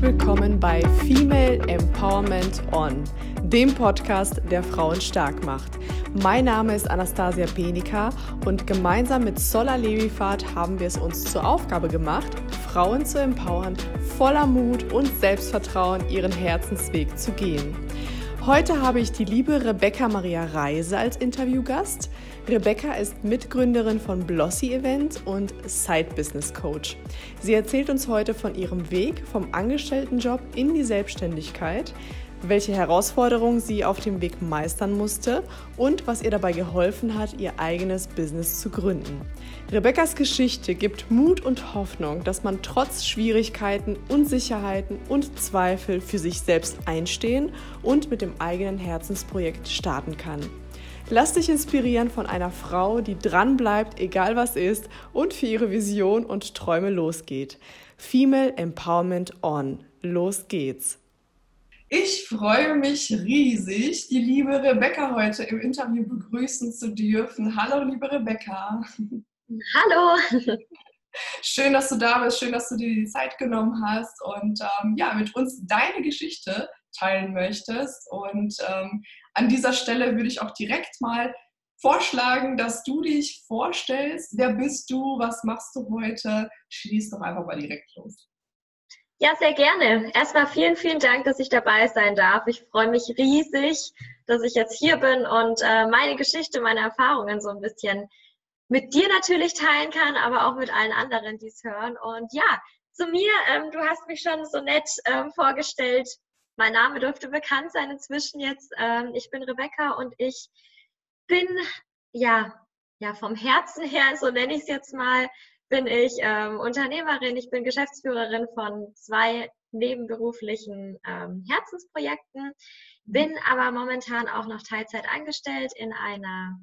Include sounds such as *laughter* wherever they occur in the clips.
willkommen bei Female Empowerment On, dem Podcast, der Frauen stark macht. Mein Name ist Anastasia Benika und gemeinsam mit Sola Levifahrt haben wir es uns zur Aufgabe gemacht, Frauen zu empowern, voller Mut und Selbstvertrauen ihren Herzensweg zu gehen. Heute habe ich die liebe Rebecca Maria Reise als Interviewgast. Rebecca ist Mitgründerin von Blossy Event und Side Business Coach. Sie erzählt uns heute von ihrem Weg vom Angestelltenjob in die Selbstständigkeit, welche Herausforderungen sie auf dem Weg meistern musste und was ihr dabei geholfen hat, ihr eigenes Business zu gründen. Rebeccas Geschichte gibt Mut und Hoffnung, dass man trotz Schwierigkeiten, Unsicherheiten und Zweifel für sich selbst einstehen und mit dem eigenen Herzensprojekt starten kann. Lass dich inspirieren von einer Frau, die dranbleibt, egal was ist, und für ihre Vision und Träume losgeht. Female Empowerment On. Los geht's. Ich freue mich riesig, die liebe Rebecca heute im Interview begrüßen zu dürfen. Hallo, liebe Rebecca. Hallo. Schön, dass du da bist, schön, dass du dir die Zeit genommen hast und ähm, ja, mit uns deine Geschichte teilen möchtest. Und ähm, an dieser Stelle würde ich auch direkt mal vorschlagen, dass du dich vorstellst. Wer bist du? Was machst du heute? Schließ doch einfach mal direkt los. Ja, sehr gerne. Erstmal vielen, vielen Dank, dass ich dabei sein darf. Ich freue mich riesig, dass ich jetzt hier bin und äh, meine Geschichte, meine Erfahrungen so ein bisschen mit dir natürlich teilen kann, aber auch mit allen anderen, die es hören. Und ja, zu mir, ähm, du hast mich schon so nett ähm, vorgestellt. Mein Name dürfte bekannt sein inzwischen jetzt. Ähm, ich bin Rebecca und ich bin ja, ja vom Herzen her, so nenne ich es jetzt mal, bin ich ähm, Unternehmerin, ich bin Geschäftsführerin von zwei nebenberuflichen ähm, Herzensprojekten, bin aber momentan auch noch Teilzeit angestellt in einer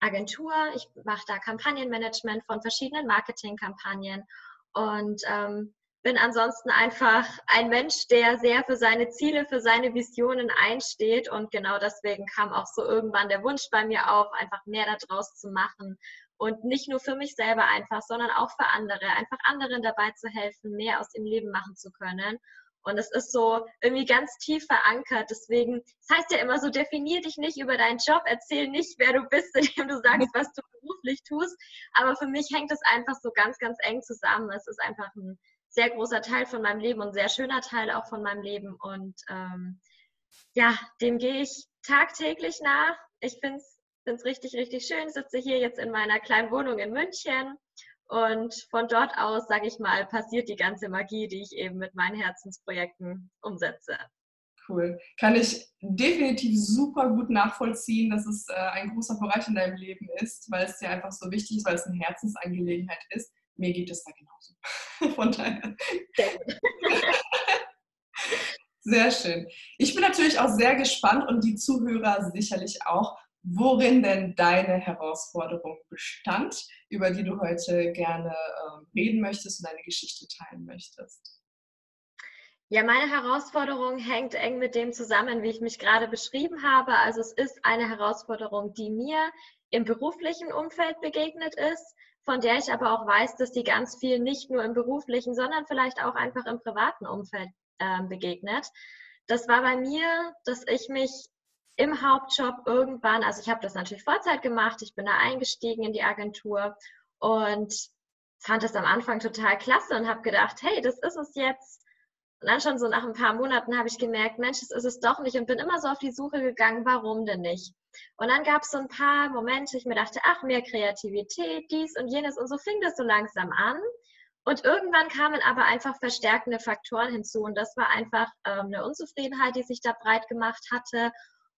Agentur. Ich mache da Kampagnenmanagement von verschiedenen Marketingkampagnen und ähm, bin ansonsten einfach ein Mensch, der sehr für seine Ziele, für seine Visionen einsteht. Und genau deswegen kam auch so irgendwann der Wunsch bei mir auf, einfach mehr daraus zu machen und nicht nur für mich selber einfach, sondern auch für andere, einfach anderen dabei zu helfen, mehr aus dem Leben machen zu können. Und es ist so irgendwie ganz tief verankert. Deswegen, es das heißt ja immer so, definier dich nicht über deinen Job, erzähl nicht, wer du bist, *laughs* indem du sagst, was du beruflich tust. Aber für mich hängt es einfach so ganz, ganz eng zusammen. Es ist einfach ein sehr großer Teil von meinem Leben und sehr schöner Teil auch von meinem Leben. Und ähm, ja, dem gehe ich tagtäglich nach. Ich finde es richtig, richtig schön. Sitze hier jetzt in meiner kleinen Wohnung in München und von dort aus, sage ich mal, passiert die ganze Magie, die ich eben mit meinen Herzensprojekten umsetze. Cool. Kann ich definitiv super gut nachvollziehen, dass es äh, ein großer Bereich in deinem Leben ist, weil es dir einfach so wichtig ist, weil es eine Herzensangelegenheit ist. Mir geht es da genauso. *laughs* Von daher. *laughs* Sehr schön. Ich bin natürlich auch sehr gespannt und die Zuhörer sicherlich auch, worin denn deine Herausforderung bestand, über die du heute gerne äh, reden möchtest und deine Geschichte teilen möchtest. Ja, meine Herausforderung hängt eng mit dem zusammen, wie ich mich gerade beschrieben habe. Also es ist eine Herausforderung, die mir im beruflichen Umfeld begegnet ist, von der ich aber auch weiß, dass die ganz viel nicht nur im beruflichen, sondern vielleicht auch einfach im privaten Umfeld äh, begegnet. Das war bei mir, dass ich mich im Hauptjob irgendwann, also ich habe das natürlich Vollzeit gemacht, ich bin da eingestiegen in die Agentur und fand das am Anfang total klasse und habe gedacht, hey, das ist es jetzt. Und dann schon so nach ein paar Monaten habe ich gemerkt, Mensch, das ist es doch nicht und bin immer so auf die Suche gegangen, warum denn nicht? Und dann gab es so ein paar Momente, ich mir dachte, ach, mehr Kreativität, dies und jenes. Und so fing das so langsam an. Und irgendwann kamen aber einfach verstärkende Faktoren hinzu. Und das war einfach ähm, eine Unzufriedenheit, die sich da breit gemacht hatte.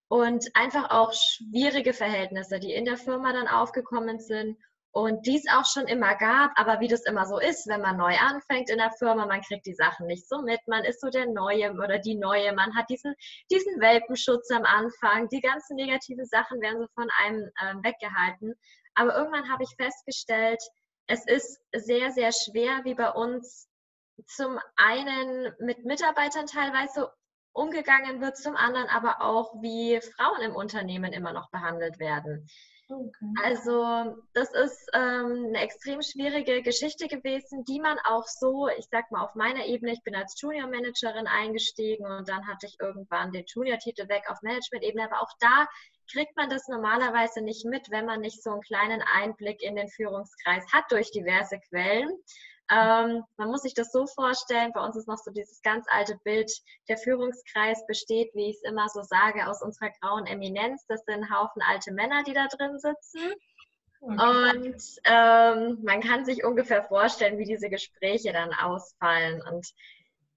Und einfach auch schwierige Verhältnisse, die in der Firma dann aufgekommen sind und dies auch schon immer gab, aber wie das immer so ist, wenn man neu anfängt in der Firma, man kriegt die Sachen nicht so mit, man ist so der Neue oder die Neue, man hat diesen, diesen Welpenschutz am Anfang, die ganzen negativen Sachen werden so von einem äh, weggehalten. Aber irgendwann habe ich festgestellt, es ist sehr, sehr schwer, wie bei uns zum einen mit Mitarbeitern teilweise umgegangen wird, zum anderen aber auch, wie Frauen im Unternehmen immer noch behandelt werden. Okay. Also das ist ähm, eine extrem schwierige Geschichte gewesen, die man auch so, ich sag mal, auf meiner Ebene, ich bin als Junior Managerin eingestiegen und dann hatte ich irgendwann den Junior-Titel weg auf Management-Ebene, aber auch da kriegt man das normalerweise nicht mit, wenn man nicht so einen kleinen Einblick in den Führungskreis hat durch diverse Quellen. Ähm, man muss sich das so vorstellen, bei uns ist noch so dieses ganz alte Bild, der Führungskreis besteht, wie ich es immer so sage, aus unserer grauen Eminenz. Das sind Haufen alte Männer, die da drin sitzen. Und ähm, man kann sich ungefähr vorstellen, wie diese Gespräche dann ausfallen. Und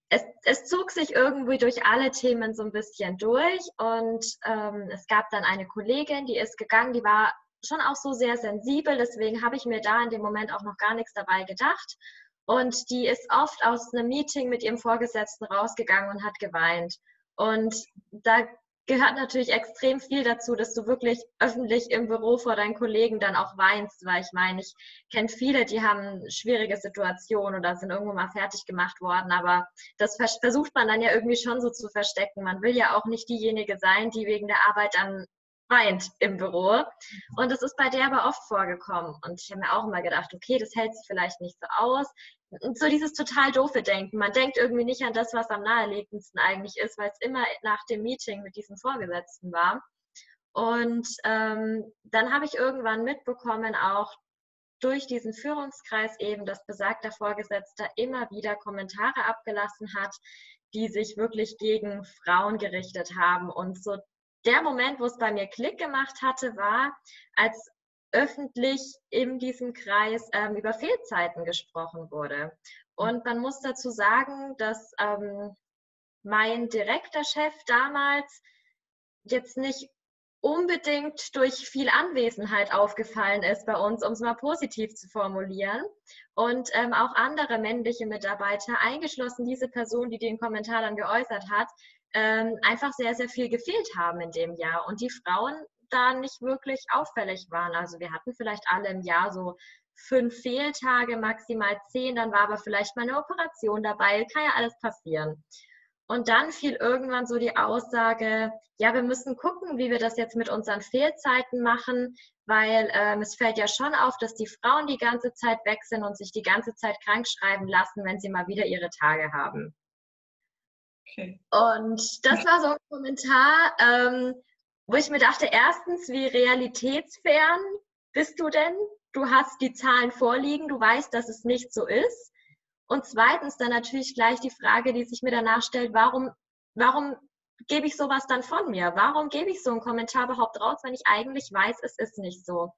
es, es zog sich irgendwie durch alle Themen so ein bisschen durch. Und ähm, es gab dann eine Kollegin, die ist gegangen, die war schon auch so sehr sensibel. Deswegen habe ich mir da in dem Moment auch noch gar nichts dabei gedacht. Und die ist oft aus einem Meeting mit ihrem Vorgesetzten rausgegangen und hat geweint. Und da gehört natürlich extrem viel dazu, dass du wirklich öffentlich im Büro vor deinen Kollegen dann auch weinst, weil ich meine, ich kenne viele, die haben schwierige Situationen oder sind irgendwo mal fertig gemacht worden, aber das versucht man dann ja irgendwie schon so zu verstecken. Man will ja auch nicht diejenige sein, die wegen der Arbeit dann weint im Büro. Und das ist bei der aber oft vorgekommen. Und ich habe mir auch immer gedacht, okay, das hält sich vielleicht nicht so aus. Und so dieses total doofe Denken. Man denkt irgendwie nicht an das, was am naheliegendsten eigentlich ist, weil es immer nach dem Meeting mit diesem Vorgesetzten war. Und ähm, dann habe ich irgendwann mitbekommen, auch durch diesen Führungskreis eben, dass besagter Vorgesetzter immer wieder Kommentare abgelassen hat, die sich wirklich gegen Frauen gerichtet haben und so der Moment, wo es bei mir Klick gemacht hatte, war, als öffentlich in diesem Kreis ähm, über Fehlzeiten gesprochen wurde. Und man muss dazu sagen, dass ähm, mein direkter Chef damals jetzt nicht unbedingt durch viel Anwesenheit aufgefallen ist bei uns, um es mal positiv zu formulieren. Und ähm, auch andere männliche Mitarbeiter, eingeschlossen diese Person, die den Kommentar dann geäußert hat, ähm, einfach sehr, sehr viel gefehlt haben in dem Jahr und die Frauen da nicht wirklich auffällig waren. Also wir hatten vielleicht alle im Jahr so fünf Fehltage, maximal zehn, dann war aber vielleicht mal eine Operation dabei, kann ja alles passieren. Und dann fiel irgendwann so die Aussage, ja, wir müssen gucken, wie wir das jetzt mit unseren Fehlzeiten machen, weil ähm, es fällt ja schon auf, dass die Frauen die ganze Zeit weg sind und sich die ganze Zeit krank schreiben lassen, wenn sie mal wieder ihre Tage haben. Okay. Und das war so ein Kommentar, ähm, wo ich mir dachte, erstens, wie realitätsfern bist du denn? Du hast die Zahlen vorliegen, du weißt, dass es nicht so ist. Und zweitens dann natürlich gleich die Frage, die sich mir danach stellt, warum, warum gebe ich sowas dann von mir? Warum gebe ich so einen Kommentar überhaupt raus, wenn ich eigentlich weiß, es ist nicht so?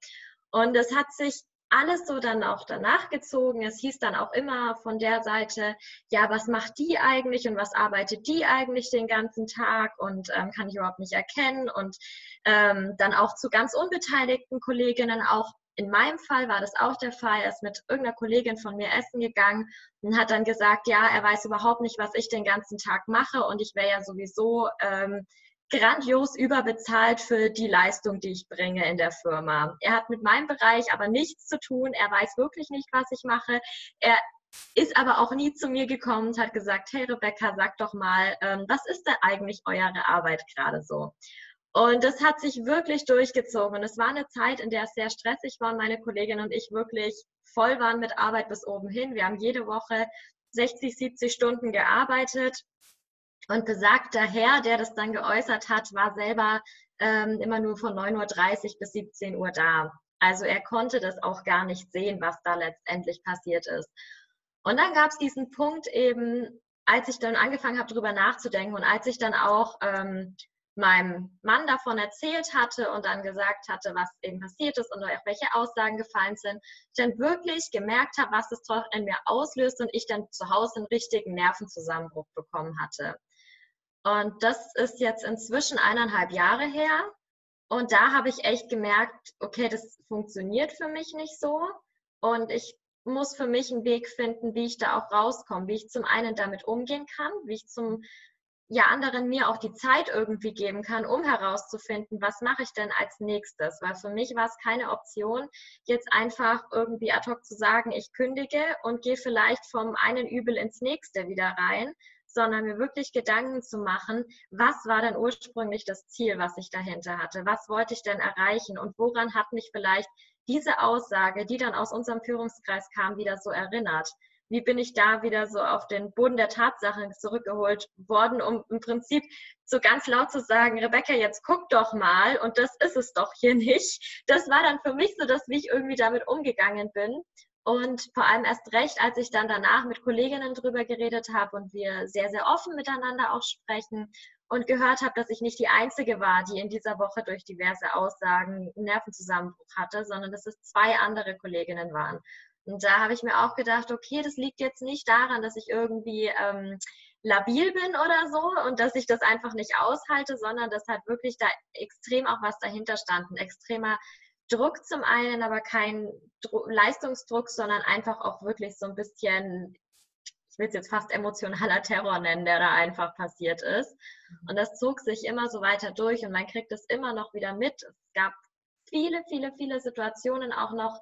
Und es hat sich alles so dann auch danach gezogen. Es hieß dann auch immer von der Seite, ja, was macht die eigentlich und was arbeitet die eigentlich den ganzen Tag und ähm, kann ich überhaupt nicht erkennen. Und ähm, dann auch zu ganz unbeteiligten Kolleginnen, auch in meinem Fall war das auch der Fall. Er ist mit irgendeiner Kollegin von mir essen gegangen und hat dann gesagt, ja, er weiß überhaupt nicht, was ich den ganzen Tag mache und ich wäre ja sowieso ähm, grandios überbezahlt für die Leistung, die ich bringe in der Firma. Er hat mit meinem Bereich aber nichts zu tun. Er weiß wirklich nicht, was ich mache. Er ist aber auch nie zu mir gekommen und hat gesagt, hey Rebecca, sag doch mal, ähm, was ist denn eigentlich eure Arbeit gerade so? Und das hat sich wirklich durchgezogen. Und es war eine Zeit, in der es sehr stressig war und meine Kollegin und ich wirklich voll waren mit Arbeit bis oben hin. Wir haben jede Woche 60, 70 Stunden gearbeitet und besagter Herr, der das dann geäußert hat, war selber ähm, immer nur von 9.30 Uhr bis 17 Uhr da. Also er konnte das auch gar nicht sehen, was da letztendlich passiert ist. Und dann gab es diesen Punkt eben, als ich dann angefangen habe, darüber nachzudenken und als ich dann auch ähm, meinem Mann davon erzählt hatte und dann gesagt hatte, was eben passiert ist und auch welche Aussagen gefallen sind, ich dann wirklich gemerkt habe, was das doch in mir auslöst und ich dann zu Hause einen richtigen Nervenzusammenbruch bekommen hatte. Und das ist jetzt inzwischen eineinhalb Jahre her. Und da habe ich echt gemerkt, okay, das funktioniert für mich nicht so. Und ich muss für mich einen Weg finden, wie ich da auch rauskomme, wie ich zum einen damit umgehen kann, wie ich zum ja, anderen mir auch die Zeit irgendwie geben kann, um herauszufinden, was mache ich denn als nächstes. Weil für mich war es keine Option, jetzt einfach irgendwie ad hoc zu sagen, ich kündige und gehe vielleicht vom einen Übel ins nächste wieder rein, sondern mir wirklich Gedanken zu machen, was war denn ursprünglich das Ziel, was ich dahinter hatte? Was wollte ich denn erreichen und woran hat mich vielleicht diese Aussage, die dann aus unserem Führungskreis kam, wieder so erinnert? Wie bin ich da wieder so auf den Boden der Tatsachen zurückgeholt worden, um im Prinzip so ganz laut zu sagen, Rebecca, jetzt guck doch mal und das ist es doch hier nicht. Das war dann für mich so das, wie ich irgendwie damit umgegangen bin. Und vor allem erst recht, als ich dann danach mit Kolleginnen drüber geredet habe und wir sehr, sehr offen miteinander auch sprechen und gehört habe, dass ich nicht die Einzige war, die in dieser Woche durch diverse Aussagen einen Nervenzusammenbruch hatte, sondern dass es zwei andere Kolleginnen waren. Und da habe ich mir auch gedacht, okay, das liegt jetzt nicht daran, dass ich irgendwie ähm, labil bin oder so und dass ich das einfach nicht aushalte, sondern dass halt wirklich da extrem auch was dahinter stand. Ein extremer Druck zum einen, aber kein Dro Leistungsdruck, sondern einfach auch wirklich so ein bisschen, ich will es jetzt fast emotionaler *laughs* Terror nennen, der da einfach passiert ist. Mhm. Und das zog sich immer so weiter durch und man kriegt es immer noch wieder mit. Es gab viele, viele, viele Situationen auch noch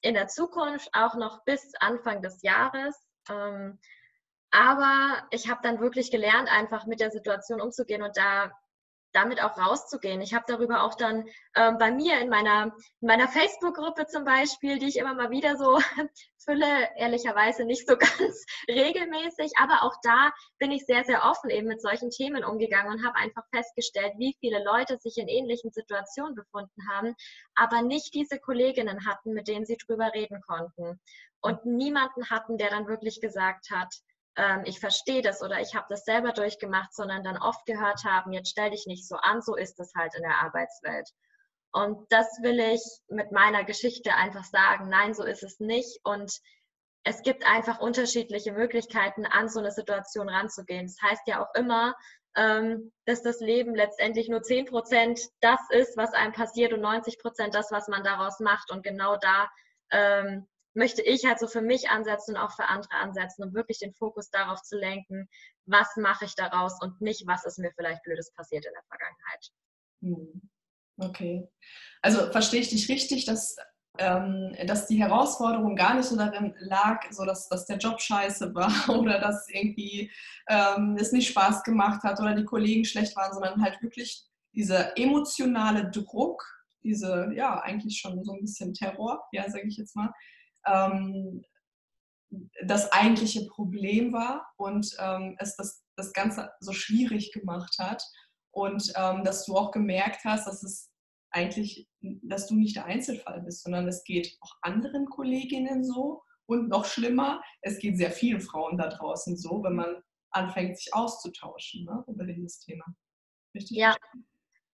in der Zukunft, auch noch bis Anfang des Jahres. Ähm, aber ich habe dann wirklich gelernt, einfach mit der Situation umzugehen und da damit auch rauszugehen. Ich habe darüber auch dann ähm, bei mir in meiner, in meiner Facebook-Gruppe zum Beispiel, die ich immer mal wieder so *laughs* fülle, ehrlicherweise nicht so *laughs* ganz regelmäßig, aber auch da bin ich sehr, sehr offen eben mit solchen Themen umgegangen und habe einfach festgestellt, wie viele Leute sich in ähnlichen Situationen befunden haben, aber nicht diese Kolleginnen hatten, mit denen sie drüber reden konnten. Und niemanden hatten, der dann wirklich gesagt hat, ähm, ich verstehe das oder ich habe das selber durchgemacht, sondern dann oft gehört haben, jetzt stell dich nicht so an, so ist es halt in der Arbeitswelt. Und das will ich mit meiner Geschichte einfach sagen, nein, so ist es nicht. Und es gibt einfach unterschiedliche Möglichkeiten, an so eine Situation ranzugehen. Das heißt ja auch immer, ähm, dass das Leben letztendlich nur 10 Prozent das ist, was einem passiert und 90 Prozent das, was man daraus macht. Und genau da ähm, möchte ich halt so für mich ansetzen und auch für andere ansetzen, um wirklich den Fokus darauf zu lenken, was mache ich daraus und nicht, was ist mir vielleicht Blödes passiert in der Vergangenheit. Hm. Okay. Also verstehe ich dich richtig, dass, ähm, dass die Herausforderung gar nicht so darin lag, so dass, dass der Job scheiße war *laughs* oder dass irgendwie ähm, es nicht Spaß gemacht hat oder die Kollegen schlecht waren, sondern halt wirklich dieser emotionale Druck, diese, ja, eigentlich schon so ein bisschen Terror, ja, sage ich jetzt mal, ähm, das eigentliche Problem war und ähm, es das, das Ganze so schwierig gemacht hat und ähm, dass du auch gemerkt hast, dass es eigentlich, dass du nicht der Einzelfall bist, sondern es geht auch anderen Kolleginnen so und noch schlimmer, es geht sehr vielen Frauen da draußen so, wenn man anfängt, sich auszutauschen ne, über dieses Thema. Richtig? Ja.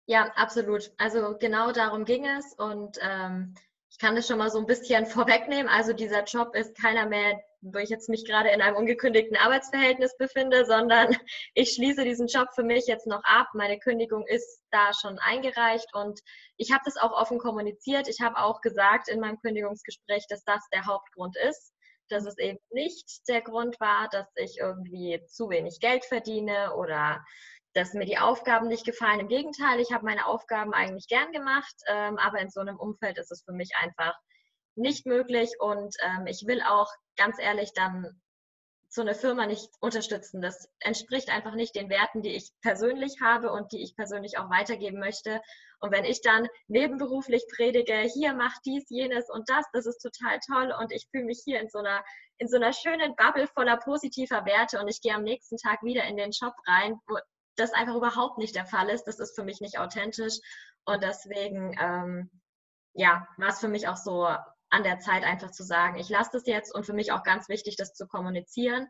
Ja, absolut. Also genau darum ging es und ähm, ich kann das schon mal so ein bisschen *laughs* vorwegnehmen. Also dieser Job ist keiner mehr, wo ich jetzt mich gerade in einem ungekündigten Arbeitsverhältnis befinde, sondern *laughs* ich schließe diesen Job für mich jetzt noch ab. Meine Kündigung ist da schon eingereicht und ich habe das auch offen kommuniziert. Ich habe auch gesagt in meinem Kündigungsgespräch, dass das der Hauptgrund ist dass es eben nicht der Grund war, dass ich irgendwie zu wenig Geld verdiene oder dass mir die Aufgaben nicht gefallen. Im Gegenteil, ich habe meine Aufgaben eigentlich gern gemacht, ähm, aber in so einem Umfeld ist es für mich einfach nicht möglich und ähm, ich will auch ganz ehrlich dann so eine Firma nicht unterstützen. Das entspricht einfach nicht den Werten, die ich persönlich habe und die ich persönlich auch weitergeben möchte. Und wenn ich dann nebenberuflich predige, hier macht dies, jenes und das, das ist total toll und ich fühle mich hier in so einer in so einer schönen Bubble voller positiver Werte und ich gehe am nächsten Tag wieder in den Shop rein, wo das einfach überhaupt nicht der Fall ist. Das ist für mich nicht authentisch. Und deswegen, ähm, ja, war es für mich auch so an der Zeit einfach zu sagen, ich lasse das jetzt und für mich auch ganz wichtig, das zu kommunizieren,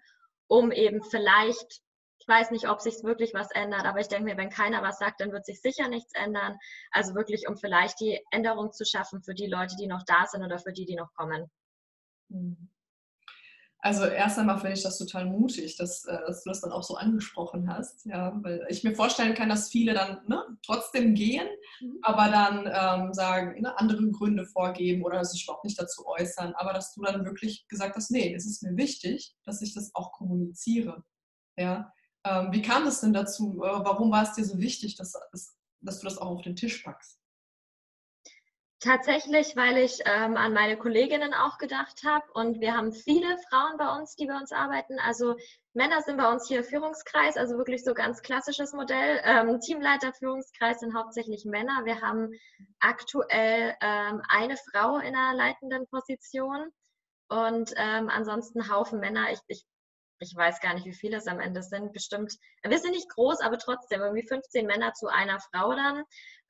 um eben vielleicht, ich weiß nicht, ob sich wirklich was ändert, aber ich denke mir, wenn keiner was sagt, dann wird sich sicher nichts ändern. Also wirklich, um vielleicht die Änderung zu schaffen für die Leute, die noch da sind oder für die, die noch kommen. Mhm. Also erst einmal finde ich das total mutig, dass, äh, dass, du das dann auch so angesprochen hast. Ja, weil ich mir vorstellen kann, dass viele dann ne, trotzdem gehen, mhm. aber dann ähm, sagen, ne, andere Gründe vorgeben oder sich überhaupt nicht dazu äußern. Aber dass du dann wirklich gesagt hast, nee, es ist mir wichtig, dass ich das auch kommuniziere. Ja, ähm, wie kam es denn dazu? Äh, warum war es dir so wichtig, dass, dass, dass du das auch auf den Tisch packst? Tatsächlich, weil ich ähm, an meine Kolleginnen auch gedacht habe und wir haben viele Frauen bei uns, die bei uns arbeiten. Also Männer sind bei uns hier Führungskreis, also wirklich so ganz klassisches Modell. Ähm, Teamleiter, Führungskreis sind hauptsächlich Männer. Wir haben aktuell ähm, eine Frau in einer leitenden Position und ähm, ansonsten Haufen Männer. Ich, ich, ich weiß gar nicht, wie viele es am Ende sind. Bestimmt, wir sind nicht groß, aber trotzdem irgendwie 15 Männer zu einer Frau dann.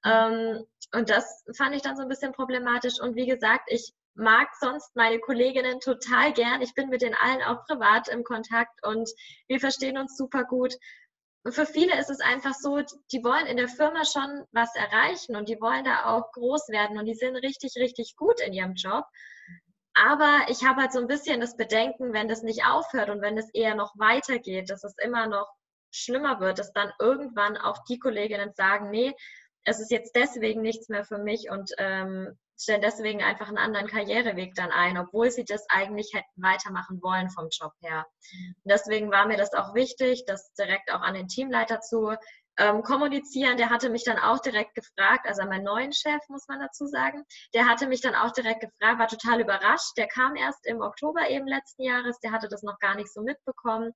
Ähm, und das fand ich dann so ein bisschen problematisch. Und wie gesagt, ich mag sonst meine Kolleginnen total gern. Ich bin mit den allen auch privat im Kontakt und wir verstehen uns super gut. Für viele ist es einfach so, die wollen in der Firma schon was erreichen und die wollen da auch groß werden und die sind richtig, richtig gut in ihrem Job. Aber ich habe halt so ein bisschen das Bedenken, wenn das nicht aufhört und wenn es eher noch weitergeht, dass es immer noch schlimmer wird, dass dann irgendwann auch die Kolleginnen sagen, nee, es ist jetzt deswegen nichts mehr für mich und ähm, stellen deswegen einfach einen anderen Karriereweg dann ein, obwohl sie das eigentlich hätten weitermachen wollen vom Job her. Und deswegen war mir das auch wichtig, das direkt auch an den Teamleiter zu ähm, kommunizieren. Der hatte mich dann auch direkt gefragt, also mein neuen Chef, muss man dazu sagen, der hatte mich dann auch direkt gefragt, war total überrascht. Der kam erst im Oktober eben letzten Jahres, der hatte das noch gar nicht so mitbekommen.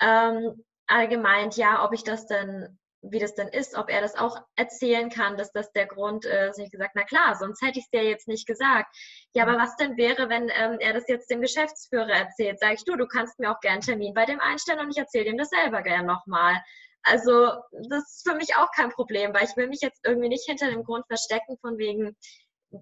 Ähm, allgemein, ja, ob ich das denn wie das denn ist, ob er das auch erzählen kann, dass das der Grund ist. Und ich gesagt, na klar, sonst hätte ich es dir jetzt nicht gesagt. Ja, aber was denn wäre, wenn ähm, er das jetzt dem Geschäftsführer erzählt? Sag ich, du, du kannst mir auch gern einen Termin bei dem einstellen und ich erzähle dem das selber gern nochmal. Also das ist für mich auch kein Problem, weil ich will mich jetzt irgendwie nicht hinter dem Grund verstecken von wegen,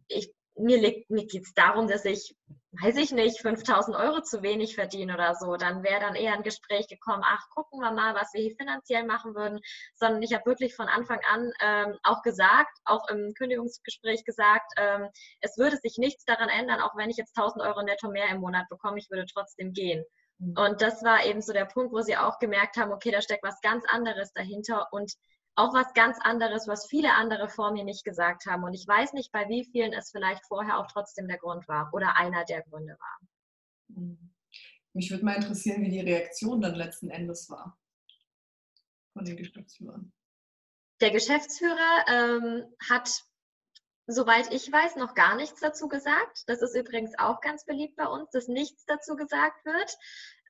ich mir, mir geht es darum, dass ich, weiß ich nicht, 5000 Euro zu wenig verdiene oder so. Dann wäre dann eher ein Gespräch gekommen, ach, gucken wir mal, was wir hier finanziell machen würden. Sondern ich habe wirklich von Anfang an ähm, auch gesagt, auch im Kündigungsgespräch gesagt, ähm, es würde sich nichts daran ändern, auch wenn ich jetzt 1000 Euro netto mehr im Monat bekomme, ich würde trotzdem gehen. Mhm. Und das war eben so der Punkt, wo sie auch gemerkt haben, okay, da steckt was ganz anderes dahinter und auch was ganz anderes, was viele andere vor mir nicht gesagt haben. Und ich weiß nicht, bei wie vielen es vielleicht vorher auch trotzdem der Grund war oder einer der Gründe war. Mhm. Mich würde mal interessieren, wie die Reaktion dann letzten Endes war von den Geschäftsführern. Der Geschäftsführer ähm, hat, soweit ich weiß, noch gar nichts dazu gesagt. Das ist übrigens auch ganz beliebt bei uns, dass nichts dazu gesagt wird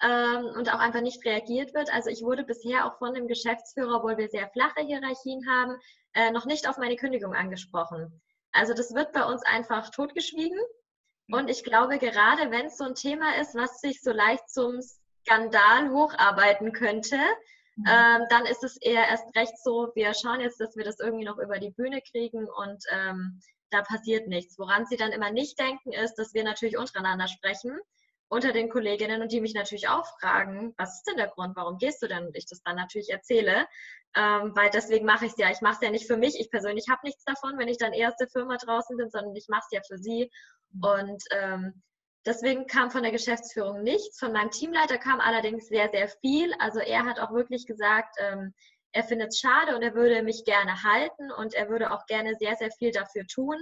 ähm, und auch einfach nicht reagiert wird. Also ich wurde bisher auch von dem Geschäftsführer, obwohl wir sehr flache Hierarchien haben, äh, noch nicht auf meine Kündigung angesprochen. Also das wird bei uns einfach totgeschwiegen. Mhm. Und ich glaube, gerade wenn es so ein Thema ist, was sich so leicht zum Skandal hocharbeiten könnte. Ähm, dann ist es eher erst recht so, wir schauen jetzt, dass wir das irgendwie noch über die Bühne kriegen und ähm, da passiert nichts. Woran sie dann immer nicht denken, ist, dass wir natürlich untereinander sprechen unter den Kolleginnen und die mich natürlich auch fragen, was ist denn der Grund, warum gehst du denn? Und ich das dann natürlich erzähle, ähm, weil deswegen mache ich es ja. Ich mache es ja nicht für mich. Ich persönlich habe nichts davon, wenn ich dann erste Firma draußen bin, sondern ich mache es ja für sie. Mhm. Und ähm, deswegen kam von der Geschäftsführung nichts. Von meinem Teamleiter kam allerdings sehr, sehr viel. Also er hat auch wirklich gesagt, ähm, er findet es schade und er würde mich gerne halten und er würde auch gerne sehr, sehr viel dafür tun,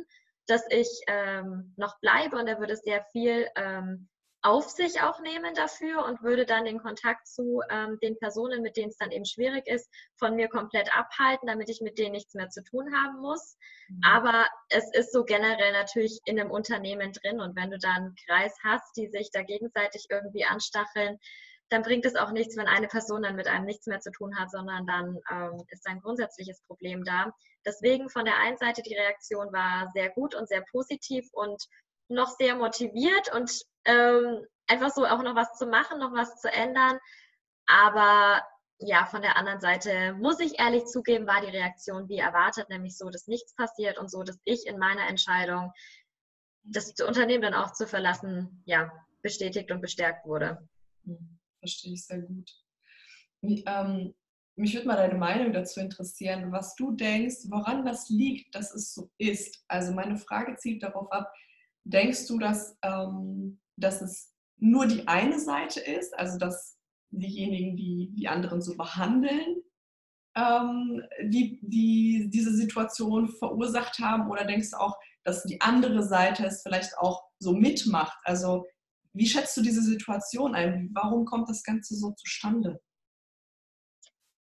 dass ich ähm, noch bleibe und er würde sehr viel ähm, auf sich auch nehmen dafür und würde dann den Kontakt zu ähm, den Personen, mit denen es dann eben schwierig ist, von mir komplett abhalten, damit ich mit denen nichts mehr zu tun haben muss. Mhm. Aber es ist so generell natürlich in einem Unternehmen drin und wenn du da einen Kreis hast, die sich da gegenseitig irgendwie anstacheln, dann bringt es auch nichts, wenn eine Person dann mit einem nichts mehr zu tun hat, sondern dann ähm, ist ein grundsätzliches Problem da. Deswegen von der einen Seite die Reaktion war sehr gut und sehr positiv und noch sehr motiviert und ähm, einfach so auch noch was zu machen, noch was zu ändern. Aber ja, von der anderen Seite muss ich ehrlich zugeben, war die Reaktion wie erwartet, nämlich so, dass nichts passiert und so, dass ich in meiner Entscheidung, das Unternehmen dann auch zu verlassen, ja, bestätigt und bestärkt wurde. Hm, verstehe ich sehr gut. Wie, ähm, mich würde mal deine Meinung dazu interessieren, was du denkst, woran das liegt, dass es so ist. Also meine Frage zielt darauf ab, denkst du, dass ähm, dass es nur die eine Seite ist, also dass diejenigen, die die anderen so behandeln, ähm, die, die diese Situation verursacht haben? Oder denkst du auch, dass die andere Seite es vielleicht auch so mitmacht? Also wie schätzt du diese Situation ein? Warum kommt das Ganze so zustande?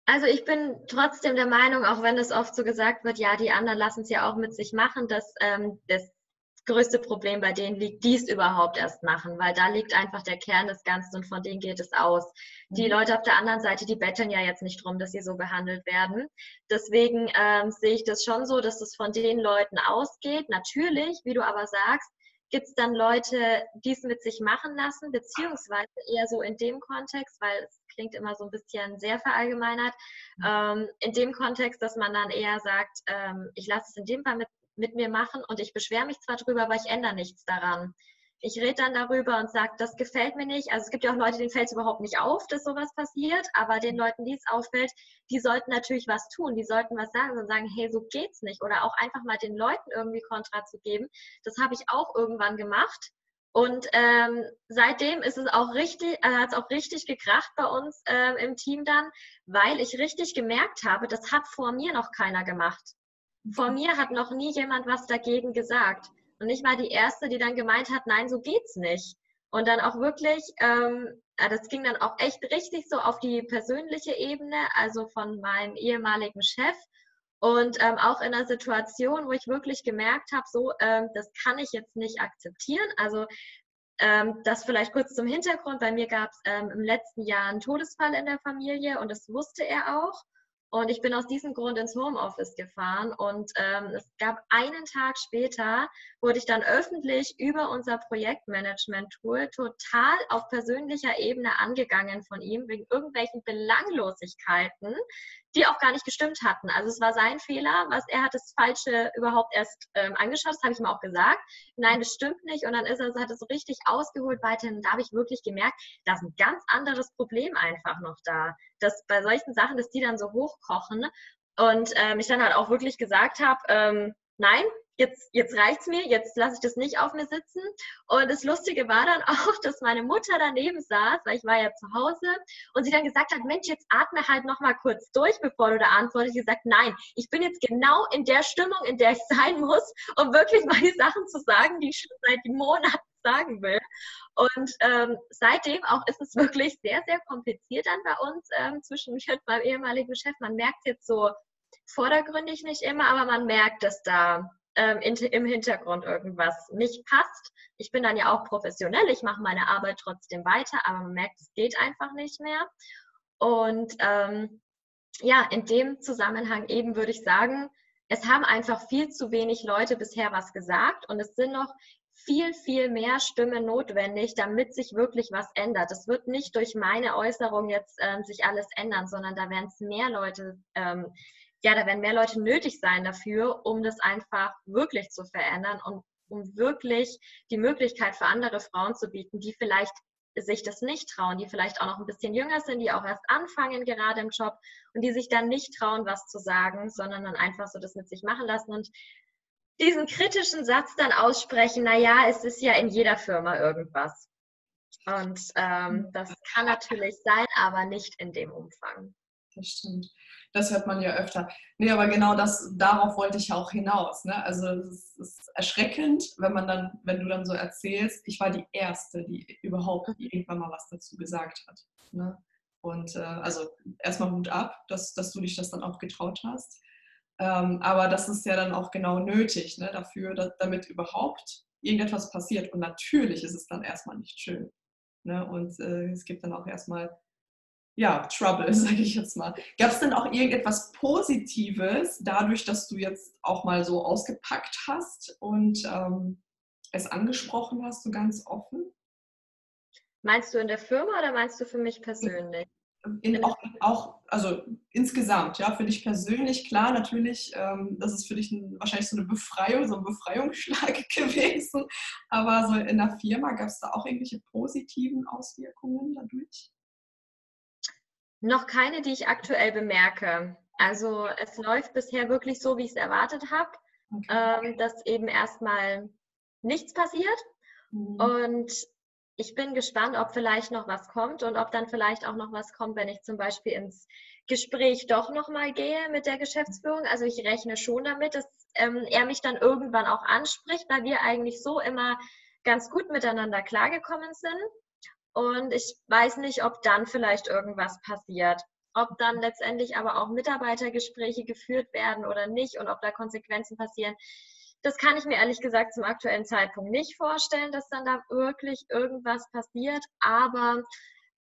Also ich bin trotzdem der Meinung, auch wenn es oft so gesagt wird, ja, die anderen lassen es ja auch mit sich machen, dass ähm, das größte Problem bei denen liegt, die es überhaupt erst machen, weil da liegt einfach der Kern des Ganzen und von denen geht es aus. Die mhm. Leute auf der anderen Seite, die betteln ja jetzt nicht drum, dass sie so behandelt werden. Deswegen ähm, sehe ich das schon so, dass es von den Leuten ausgeht. Natürlich, wie du aber sagst, gibt es dann Leute, die es mit sich machen lassen, beziehungsweise eher so in dem Kontext, weil es klingt immer so ein bisschen sehr verallgemeinert, mhm. ähm, in dem Kontext, dass man dann eher sagt, ähm, ich lasse es in dem Fall mit mit mir machen und ich beschwere mich zwar drüber, aber ich ändere nichts daran. Ich rede dann darüber und sage, das gefällt mir nicht. Also es gibt ja auch Leute, denen fällt es überhaupt nicht auf, dass sowas passiert, aber den Leuten, die es auffällt, die sollten natürlich was tun, die sollten was sagen und sagen, hey, so geht's nicht. Oder auch einfach mal den Leuten irgendwie Kontra zu geben. Das habe ich auch irgendwann gemacht. Und ähm, seitdem ist es auch richtig, äh, hat es auch richtig gekracht bei uns äh, im Team dann, weil ich richtig gemerkt habe, das hat vor mir noch keiner gemacht. Vor mir hat noch nie jemand was dagegen gesagt. Und ich war die Erste, die dann gemeint hat, nein, so geht's nicht. Und dann auch wirklich, ähm, das ging dann auch echt richtig so auf die persönliche Ebene, also von meinem ehemaligen Chef. Und ähm, auch in einer Situation, wo ich wirklich gemerkt habe, so, ähm, das kann ich jetzt nicht akzeptieren. Also ähm, das vielleicht kurz zum Hintergrund. Bei mir gab es ähm, im letzten Jahr einen Todesfall in der Familie und das wusste er auch. Und ich bin aus diesem Grund ins Homeoffice gefahren. Und ähm, es gab einen Tag später, wurde ich dann öffentlich über unser Projektmanagement-Tool total auf persönlicher Ebene angegangen von ihm wegen irgendwelchen Belanglosigkeiten, die auch gar nicht gestimmt hatten. Also es war sein Fehler, was er hat das Falsche überhaupt erst ähm, angeschaut, das habe ich ihm auch gesagt. Nein, das stimmt nicht. Und dann ist er, hat es so richtig ausgeholt weiterhin. Da habe ich wirklich gemerkt, da ist ein ganz anderes Problem einfach noch da. Dass bei solchen Sachen, dass die dann so hochkochen. Und ähm, ich dann halt auch wirklich gesagt habe, ähm, nein, jetzt, jetzt reicht's mir, jetzt lasse ich das nicht auf mir sitzen. Und das Lustige war dann *laughs* auch, dass meine Mutter daneben saß, weil ich war ja zu Hause, und sie dann gesagt hat, Mensch, jetzt atme halt noch mal kurz durch, bevor du da antwortest. Ich gesagt, nein, ich bin jetzt genau in der Stimmung, in der ich sein muss, um wirklich *laughs* die Sachen zu sagen, die ich schon seit Monaten sagen will. Und ähm, seitdem auch ist es *laughs* wirklich sehr, sehr kompliziert dann bei uns ähm, zwischen mir und meinem ehemaligen Chef. Man merkt jetzt so vordergründig nicht immer, aber man merkt, dass da ähm, in, im Hintergrund irgendwas nicht passt. Ich bin dann ja auch professionell, ich mache meine Arbeit trotzdem weiter, aber man merkt, es geht einfach nicht mehr. Und ähm, ja, in dem Zusammenhang eben würde ich sagen, es haben einfach viel zu wenig Leute bisher was gesagt und es sind noch viel, viel mehr Stimmen notwendig, damit sich wirklich was ändert. Es wird nicht durch meine Äußerung jetzt ähm, sich alles ändern, sondern da werden es mehr Leute ähm, ja, da werden mehr Leute nötig sein dafür, um das einfach wirklich zu verändern und um wirklich die Möglichkeit für andere Frauen zu bieten, die vielleicht sich das nicht trauen, die vielleicht auch noch ein bisschen jünger sind, die auch erst anfangen gerade im Job und die sich dann nicht trauen, was zu sagen, sondern dann einfach so das mit sich machen lassen und diesen kritischen Satz dann aussprechen, naja, es ist ja in jeder Firma irgendwas. Und ähm, das kann natürlich sein, aber nicht in dem Umfang. Das stimmt das hört man ja öfter. Nee, aber genau das, darauf wollte ich ja auch hinaus. Ne? Also es ist erschreckend, wenn man dann, wenn du dann so erzählst, ich war die Erste, die überhaupt irgendwann mal was dazu gesagt hat. Ne? Und äh, also erstmal Hut ab, dass, dass du dich das dann auch getraut hast. Ähm, aber das ist ja dann auch genau nötig ne? dafür, dass, damit überhaupt irgendetwas passiert. Und natürlich ist es dann erstmal nicht schön. Ne? Und äh, es gibt dann auch erstmal ja, Trouble, *laughs* sage ich jetzt mal. Gab es denn auch irgendetwas Positives, dadurch, dass du jetzt auch mal so ausgepackt hast und ähm, es angesprochen hast, so ganz offen? Meinst du in der Firma oder meinst du für mich persönlich? In, auch, auch, also insgesamt, ja, für dich persönlich, klar, natürlich, ähm, das ist für dich ein, wahrscheinlich so eine Befreiung, so ein Befreiungsschlag *laughs* gewesen, aber so in der Firma gab es da auch irgendwelche positiven Auswirkungen dadurch? Noch keine, die ich aktuell bemerke. Also es läuft bisher wirklich so, wie ich es erwartet habe, okay. ähm, dass eben erstmal nichts passiert. Mhm. Und ich bin gespannt, ob vielleicht noch was kommt und ob dann vielleicht auch noch was kommt, wenn ich zum Beispiel ins Gespräch doch nochmal gehe mit der Geschäftsführung. Also ich rechne schon damit, dass ähm, er mich dann irgendwann auch anspricht, weil wir eigentlich so immer ganz gut miteinander klargekommen sind. Und ich weiß nicht, ob dann vielleicht irgendwas passiert. Ob dann letztendlich aber auch Mitarbeitergespräche geführt werden oder nicht und ob da Konsequenzen passieren. das kann ich mir ehrlich gesagt zum aktuellen Zeitpunkt nicht vorstellen, dass dann da wirklich irgendwas passiert. Aber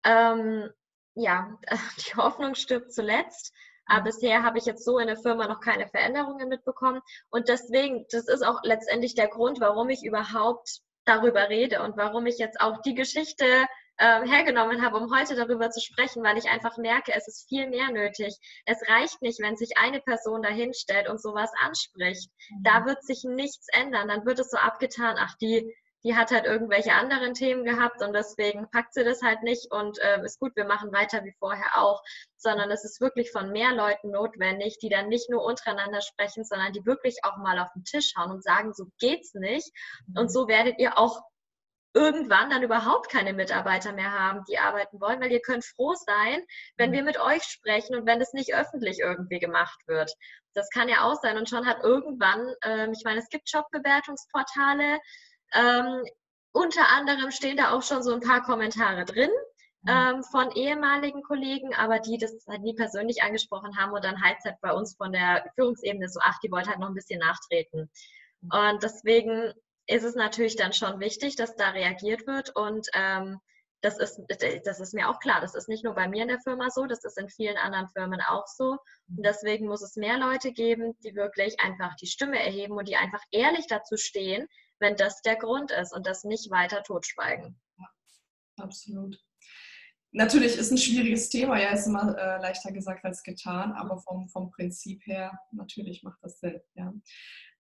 ähm, ja, *laughs* die Hoffnung stirbt zuletzt. Aber bisher habe ich jetzt so in der Firma noch keine Veränderungen mitbekommen. Und deswegen, das ist auch letztendlich der Grund, warum ich überhaupt darüber rede und warum ich jetzt auch die Geschichte äh, hergenommen habe, um heute darüber zu sprechen, weil ich einfach merke, es ist viel mehr nötig. Es reicht nicht, wenn sich eine Person dahinstellt und sowas anspricht. Mhm. Da wird sich nichts ändern. Dann wird es so abgetan, ach, die, die hat halt irgendwelche anderen Themen gehabt und deswegen packt sie das halt nicht und äh, ist gut, wir machen weiter wie vorher auch, sondern es ist wirklich von mehr Leuten notwendig, die dann nicht nur untereinander sprechen, sondern die wirklich auch mal auf den Tisch hauen und sagen, so geht's nicht und mhm. so werdet ihr auch irgendwann dann überhaupt keine Mitarbeiter mehr haben, die arbeiten wollen, weil ihr könnt froh sein, wenn mhm. wir mit euch sprechen und wenn es nicht öffentlich irgendwie gemacht wird. Das kann ja auch sein. Und schon hat irgendwann, ähm, ich meine, es gibt Jobbewertungsportale, ähm, unter anderem stehen da auch schon so ein paar Kommentare drin mhm. ähm, von ehemaligen Kollegen, aber die das halt nie persönlich angesprochen haben und dann halt bei uns von der Führungsebene so, ach, die wollte halt noch ein bisschen nachtreten. Mhm. Und deswegen ist es natürlich dann schon wichtig, dass da reagiert wird und ähm, das ist, das ist mir auch klar. Das ist nicht nur bei mir in der Firma so, das ist in vielen anderen Firmen auch so. Und deswegen muss es mehr Leute geben, die wirklich einfach die Stimme erheben und die einfach ehrlich dazu stehen, wenn das der Grund ist und das nicht weiter totschweigen. Ja, absolut. Natürlich ist ein schwieriges Thema, ja, ist immer äh, leichter gesagt als getan, aber vom, vom Prinzip her natürlich macht das Sinn. Ja.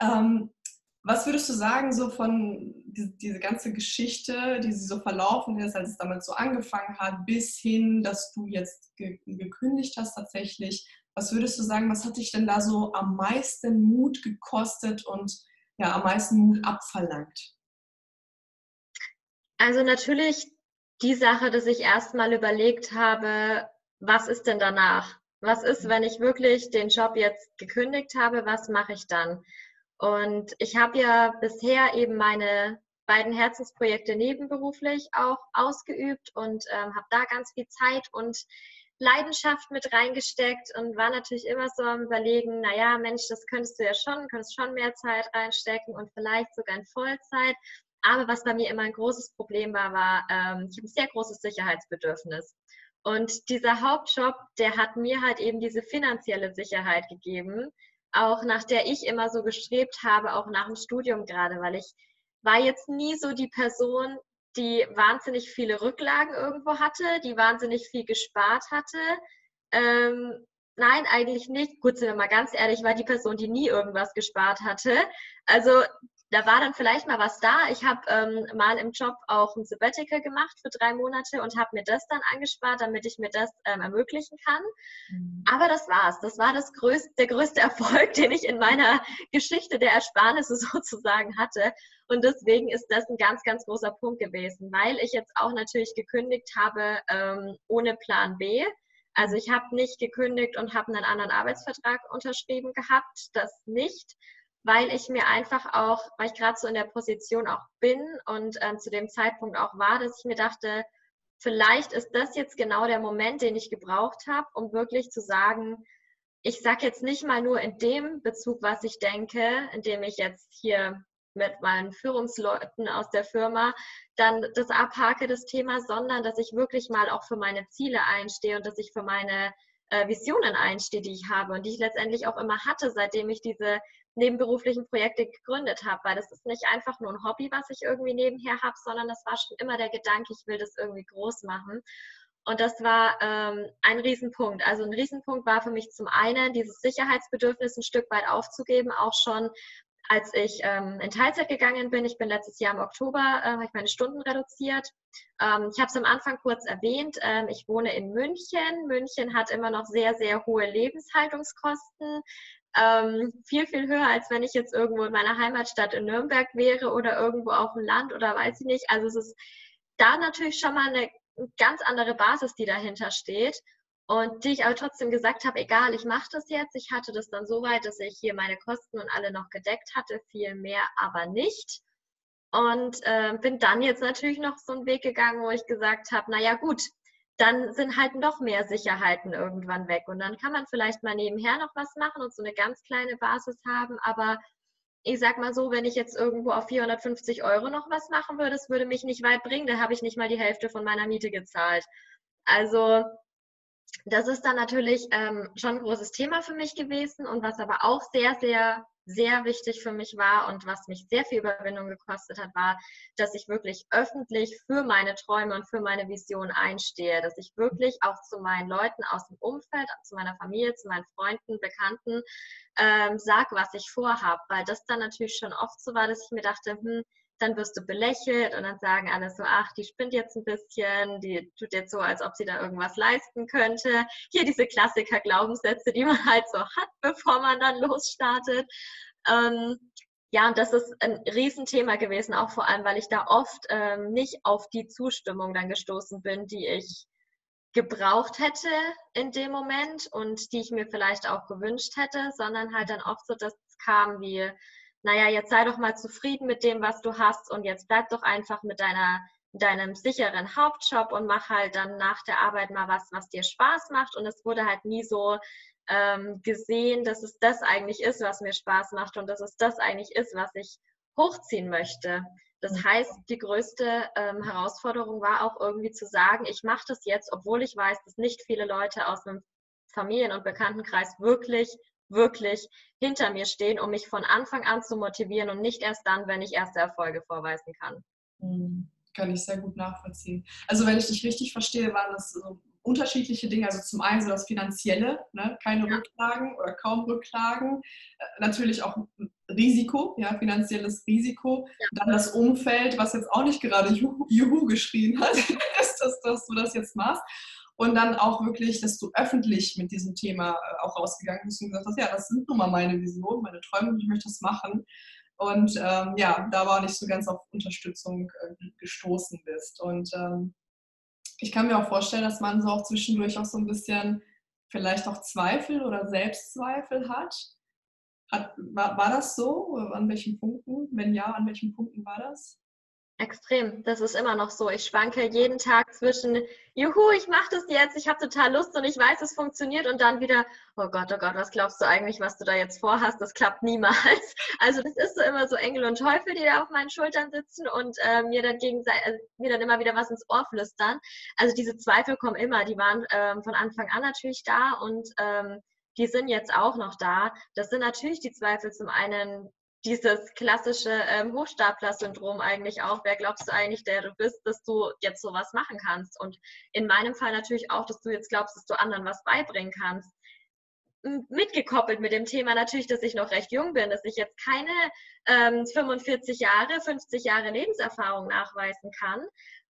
Ähm, was würdest du sagen, so von die, diese ganze Geschichte, die sie so verlaufen ist, als es damals so angefangen hat, bis hin, dass du jetzt ge gekündigt hast tatsächlich? Was würdest du sagen, was hat dich denn da so am meisten Mut gekostet und ja, am meisten Mut abverlangt? Also natürlich die Sache, dass ich erstmal überlegt habe, was ist denn danach? Was ist, mhm. wenn ich wirklich den Job jetzt gekündigt habe? Was mache ich dann? Und ich habe ja bisher eben meine beiden Herzensprojekte nebenberuflich auch ausgeübt und ähm, habe da ganz viel Zeit und Leidenschaft mit reingesteckt und war natürlich immer so am Überlegen, naja, Mensch, das könntest du ja schon, könntest schon mehr Zeit reinstecken und vielleicht sogar in Vollzeit. Aber was bei mir immer ein großes Problem war, war, ähm, ich habe ein sehr großes Sicherheitsbedürfnis. Und dieser Hauptjob, der hat mir halt eben diese finanzielle Sicherheit gegeben, auch nach der ich immer so gestrebt habe, auch nach dem Studium gerade, weil ich war jetzt nie so die Person, die wahnsinnig viele Rücklagen irgendwo hatte, die wahnsinnig viel gespart hatte. Ähm, nein, eigentlich nicht. Gut, sind wir mal ganz ehrlich, war die Person, die nie irgendwas gespart hatte. Also da war dann vielleicht mal was da. Ich habe ähm, mal im Job auch ein Sabbatical gemacht für drei Monate und habe mir das dann angespart, damit ich mir das ähm, ermöglichen kann. Mhm. Aber das war's. Das war das größte, der größte *laughs* Erfolg, den ich in meiner Geschichte der Ersparnisse *laughs* sozusagen hatte. Und deswegen ist das ein ganz, ganz großer Punkt gewesen, weil ich jetzt auch natürlich gekündigt habe ähm, ohne Plan B. Also ich habe nicht gekündigt und habe einen anderen Arbeitsvertrag unterschrieben gehabt, das nicht, weil ich mir einfach auch, weil ich gerade so in der Position auch bin und ähm, zu dem Zeitpunkt auch war, dass ich mir dachte, vielleicht ist das jetzt genau der Moment, den ich gebraucht habe, um wirklich zu sagen, ich sage jetzt nicht mal nur in dem Bezug, was ich denke, indem ich jetzt hier mit meinen Führungsleuten aus der Firma dann das abhake, das Thema, sondern dass ich wirklich mal auch für meine Ziele einstehe und dass ich für meine äh, Visionen einstehe, die ich habe und die ich letztendlich auch immer hatte, seitdem ich diese nebenberuflichen Projekte gegründet habe, weil das ist nicht einfach nur ein Hobby, was ich irgendwie nebenher habe, sondern das war schon immer der Gedanke, ich will das irgendwie groß machen. Und das war ähm, ein Riesenpunkt. Also ein Riesenpunkt war für mich zum einen, dieses Sicherheitsbedürfnis ein Stück weit aufzugeben, auch schon als ich ähm, in Teilzeit gegangen bin. Ich bin letztes Jahr im Oktober, äh, habe ich meine Stunden reduziert. Ähm, ich habe es am Anfang kurz erwähnt. Ähm, ich wohne in München. München hat immer noch sehr, sehr hohe Lebenshaltungskosten ähm, viel, viel höher, als wenn ich jetzt irgendwo in meiner Heimatstadt in Nürnberg wäre oder irgendwo auf dem Land oder weiß ich nicht. Also es ist da natürlich schon mal eine ganz andere Basis, die dahinter steht. Und die ich aber trotzdem gesagt habe, egal, ich mache das jetzt. Ich hatte das dann so weit, dass ich hier meine Kosten und alle noch gedeckt hatte, viel mehr aber nicht. Und äh, bin dann jetzt natürlich noch so einen Weg gegangen, wo ich gesagt habe, naja gut, dann sind halt noch mehr Sicherheiten irgendwann weg. Und dann kann man vielleicht mal nebenher noch was machen und so eine ganz kleine Basis haben, aber ich sag mal so, wenn ich jetzt irgendwo auf 450 Euro noch was machen würde, das würde mich nicht weit bringen. Da habe ich nicht mal die Hälfte von meiner Miete gezahlt. Also das ist dann natürlich ähm, schon ein großes Thema für mich gewesen und was aber auch sehr, sehr sehr wichtig für mich war und was mich sehr viel Überwindung gekostet hat, war, dass ich wirklich öffentlich für meine Träume und für meine Vision einstehe, dass ich wirklich auch zu meinen Leuten aus dem Umfeld, zu meiner Familie, zu meinen Freunden, Bekannten ähm, sage, was ich vorhabe, weil das dann natürlich schon oft so war, dass ich mir dachte, hm, dann wirst du belächelt und dann sagen alle so, ach, die spinnt jetzt ein bisschen, die tut jetzt so, als ob sie da irgendwas leisten könnte. Hier diese Klassiker-Glaubenssätze, die man halt so hat, bevor man dann losstartet. Ähm, ja, und das ist ein Riesenthema gewesen, auch vor allem, weil ich da oft ähm, nicht auf die Zustimmung dann gestoßen bin, die ich gebraucht hätte in dem Moment und die ich mir vielleicht auch gewünscht hätte, sondern halt dann oft so, dass es kam wie, naja, jetzt sei doch mal zufrieden mit dem, was du hast und jetzt bleib doch einfach mit deiner deinem sicheren Hauptjob und mach halt dann nach der Arbeit mal was, was dir Spaß macht. Und es wurde halt nie so ähm, gesehen, dass es das eigentlich ist, was mir Spaß macht und dass es das eigentlich ist, was ich hochziehen möchte. Das mhm. heißt, die größte ähm, Herausforderung war auch irgendwie zu sagen, ich mache das jetzt, obwohl ich weiß, dass nicht viele Leute aus einem Familien- und Bekanntenkreis wirklich, wirklich hinter mir stehen, um mich von Anfang an zu motivieren und nicht erst dann, wenn ich erste Erfolge vorweisen kann. Mhm. Kann ich sehr gut nachvollziehen. Also wenn ich dich richtig verstehe, waren das so unterschiedliche Dinge. Also zum einen so das Finanzielle, ne? keine ja. Rücklagen oder kaum Rücklagen. Äh, natürlich auch Risiko, ja, finanzielles Risiko. Ja. Dann das Umfeld, was jetzt auch nicht gerade Juhu, Juhu geschrien hat, *laughs* ist, dass, dass du das jetzt machst. Und dann auch wirklich, dass du öffentlich mit diesem Thema äh, auch rausgegangen bist und gesagt hast, ja, das sind nun mal meine Visionen, meine Träume und ich möchte das machen. Und ähm, ja, da war nicht so ganz auf Unterstützung äh, gestoßen bist. Und ähm, ich kann mir auch vorstellen, dass man so auch zwischendurch auch so ein bisschen vielleicht auch Zweifel oder Selbstzweifel hat. hat war, war das so? An welchen Punkten? Wenn ja, an welchen Punkten war das? Extrem. Das ist immer noch so. Ich schwanke jeden Tag zwischen, juhu, ich mache das jetzt, ich habe total Lust und ich weiß, es funktioniert und dann wieder, oh Gott, oh Gott, was glaubst du eigentlich, was du da jetzt vorhast? Das klappt niemals. *laughs* Also das ist so immer so Engel und Teufel, die da auf meinen Schultern sitzen und äh, mir, dann äh, mir dann immer wieder was ins Ohr flüstern. Also diese Zweifel kommen immer, die waren ähm, von Anfang an natürlich da und ähm, die sind jetzt auch noch da. Das sind natürlich die Zweifel zum einen, dieses klassische ähm, Hochstapler-Syndrom eigentlich auch. Wer glaubst du eigentlich, der du bist, dass du jetzt sowas machen kannst? Und in meinem Fall natürlich auch, dass du jetzt glaubst, dass du anderen was beibringen kannst. Mitgekoppelt mit dem Thema natürlich, dass ich noch recht jung bin, dass ich jetzt keine ähm, 45 Jahre, 50 Jahre Lebenserfahrung nachweisen kann,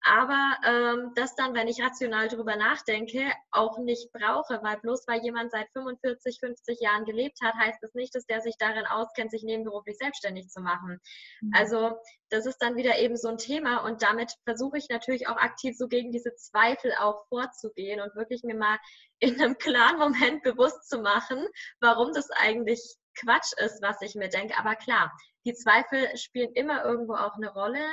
aber ähm, das dann, wenn ich rational darüber nachdenke, auch nicht brauche, weil bloß weil jemand seit 45, 50 Jahren gelebt hat, heißt das nicht, dass der sich darin auskennt, sich nebenberuflich selbstständig zu machen. Mhm. Also das ist dann wieder eben so ein Thema und damit versuche ich natürlich auch aktiv so gegen diese Zweifel auch vorzugehen und wirklich mir mal in einem klaren Moment bewusst zu machen, warum das eigentlich Quatsch ist, was ich mir denke. Aber klar, die Zweifel spielen immer irgendwo auch eine Rolle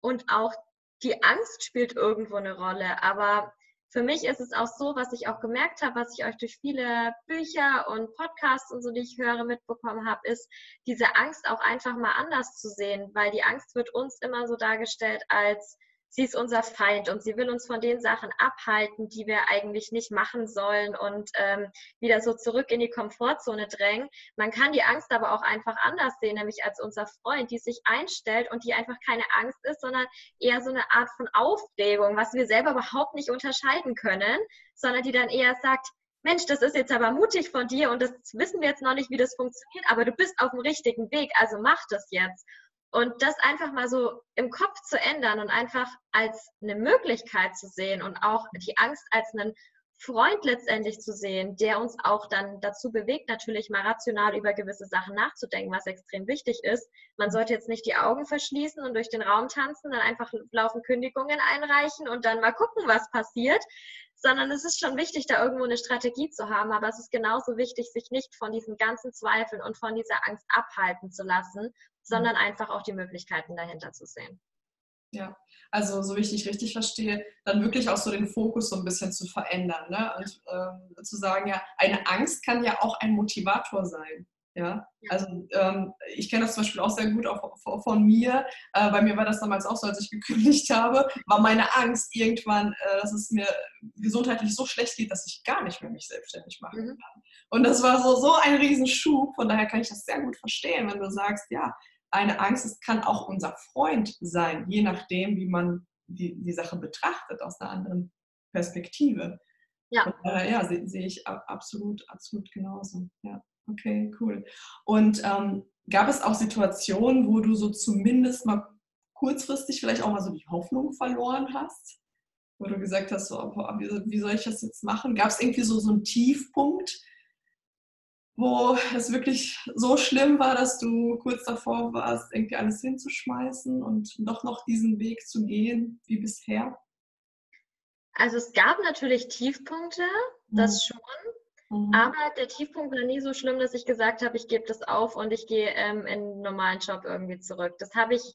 und auch die Angst spielt irgendwo eine Rolle, aber für mich ist es auch so, was ich auch gemerkt habe, was ich euch durch viele Bücher und Podcasts und so, die ich höre, mitbekommen habe, ist diese Angst auch einfach mal anders zu sehen, weil die Angst wird uns immer so dargestellt als sie ist unser Feind und sie will uns von den Sachen abhalten, die wir eigentlich nicht machen sollen und ähm, wieder so zurück in die Komfortzone drängen. Man kann die Angst aber auch einfach anders sehen, nämlich als unser Freund, die sich einstellt und die einfach keine Angst ist, sondern eher so eine Art von Aufregung, was wir selber überhaupt nicht unterscheiden können, sondern die dann eher sagt, Mensch, das ist jetzt aber mutig von dir und das wissen wir jetzt noch nicht, wie das funktioniert, aber du bist auf dem richtigen Weg, also mach das jetzt. Und das einfach mal so im Kopf zu ändern und einfach als eine Möglichkeit zu sehen und auch die Angst als einen Freund letztendlich zu sehen, der uns auch dann dazu bewegt, natürlich mal rational über gewisse Sachen nachzudenken, was extrem wichtig ist. Man sollte jetzt nicht die Augen verschließen und durch den Raum tanzen, dann einfach laufen Kündigungen einreichen und dann mal gucken, was passiert, sondern es ist schon wichtig, da irgendwo eine Strategie zu haben, aber es ist genauso wichtig, sich nicht von diesen ganzen Zweifeln und von dieser Angst abhalten zu lassen, sondern mhm. einfach auch die Möglichkeiten dahinter zu sehen. Ja, also so wie ich dich richtig verstehe, dann wirklich auch so den Fokus so ein bisschen zu verändern ne? und ähm, zu sagen, ja, eine Angst kann ja auch ein Motivator sein. Ja, also ähm, ich kenne das zum Beispiel auch sehr gut auch von mir. Äh, bei mir war das damals auch so, als ich *laughs* gekündigt habe, war meine Angst irgendwann, äh, dass es mir gesundheitlich so schlecht geht, dass ich gar nicht mehr mich selbstständig machen mhm. kann. Und das war so, so ein Riesenschub. Von daher kann ich das sehr gut verstehen, wenn du sagst, ja, eine Angst es kann auch unser Freund sein, je nachdem, wie man die, die Sache betrachtet aus einer anderen Perspektive. Ja, daher, ja sehe seh ich absolut, absolut genauso. Ja. Okay, cool. Und ähm, gab es auch Situationen, wo du so zumindest mal kurzfristig vielleicht auch mal so die Hoffnung verloren hast? Wo du gesagt hast, so, boah, wie, wie, soll ich das jetzt machen? Gab es irgendwie so, so einen Tiefpunkt, wo es wirklich so schlimm war, dass du kurz davor warst, irgendwie alles hinzuschmeißen und doch noch diesen Weg zu gehen wie bisher? Also es gab natürlich Tiefpunkte, das mhm. schon. Mhm. Aber der Tiefpunkt war nie so schlimm, dass ich gesagt habe, ich gebe das auf und ich gehe ähm, in einen normalen Job irgendwie zurück. Das habe ich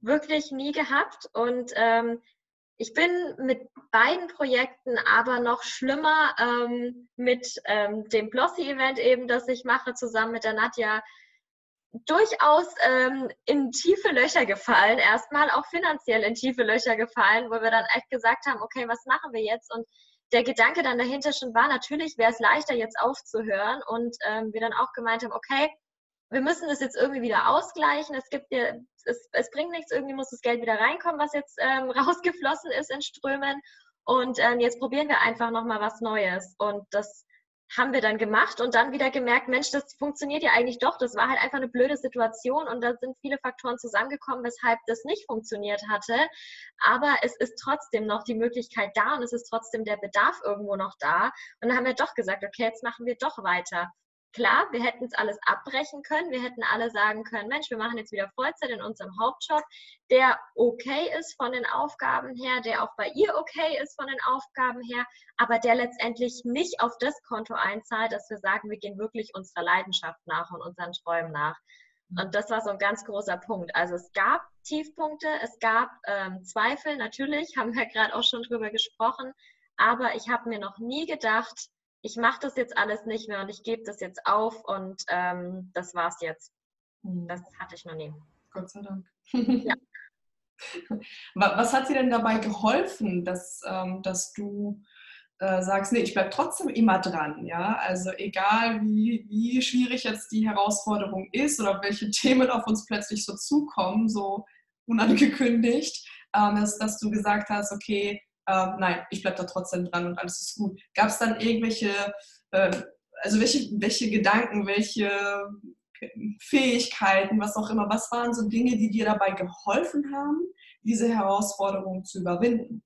wirklich nie gehabt und ähm, ich bin mit beiden Projekten aber noch schlimmer ähm, mit ähm, dem Blossy-Event eben, das ich mache, zusammen mit der Nadja, durchaus ähm, in tiefe Löcher gefallen. Erstmal auch finanziell in tiefe Löcher gefallen, wo wir dann echt gesagt haben, okay, was machen wir jetzt? Und der Gedanke dann dahinter schon war, natürlich wäre es leichter, jetzt aufzuhören und ähm, wir dann auch gemeint haben, okay, wir müssen das jetzt irgendwie wieder ausgleichen. Es gibt ja, es, es bringt nichts, irgendwie muss das Geld wieder reinkommen, was jetzt ähm, *laughs* rausgeflossen ist in Strömen. Und ähm, jetzt probieren wir einfach nochmal was Neues. Und das haben wir dann gemacht und dann wieder gemerkt, Mensch, das funktioniert ja eigentlich doch. Das war halt einfach eine blöde Situation und da sind viele Faktoren zusammengekommen, weshalb das nicht funktioniert hatte. Aber es ist trotzdem noch die Möglichkeit da und es ist trotzdem der Bedarf irgendwo noch da. Und dann haben wir doch gesagt, okay, jetzt machen wir doch weiter. Klar, wir hätten es alles abbrechen können. Wir hätten alle sagen können, Mensch, wir machen jetzt wieder Vollzeit in unserem Hauptjob, der okay ist von den Aufgaben her, der auch bei ihr okay ist von den Aufgaben her, aber der letztendlich nicht auf das Konto einzahlt, dass wir sagen, wir gehen wirklich unserer Leidenschaft nach und unseren Träumen nach. Und das war so ein ganz großer Punkt. Also es gab Tiefpunkte, es gab ähm, Zweifel, natürlich, *laughs* haben wir gerade auch schon drüber gesprochen, aber ich habe mir noch nie gedacht, ich mache das jetzt alles nicht mehr und ich gebe das jetzt auf und ähm, das war's jetzt. Hm. Das hatte ich noch nie. Gott sei Dank. Ja. *laughs* Was hat dir denn dabei geholfen, dass, ähm, dass du äh, sagst, nee, ich bleibe trotzdem immer dran, ja? Also egal wie, wie schwierig jetzt die Herausforderung ist oder welche *laughs* Themen auf uns plötzlich so zukommen, so unangekündigt, ähm, dass, dass du gesagt hast, okay, äh, nein, ich bleibe da trotzdem dran und alles ist gut. Gab es dann irgendwelche, äh, also welche, welche Gedanken, welche Fähigkeiten, was auch immer, was waren so Dinge, die dir dabei geholfen haben, diese Herausforderung zu überwinden?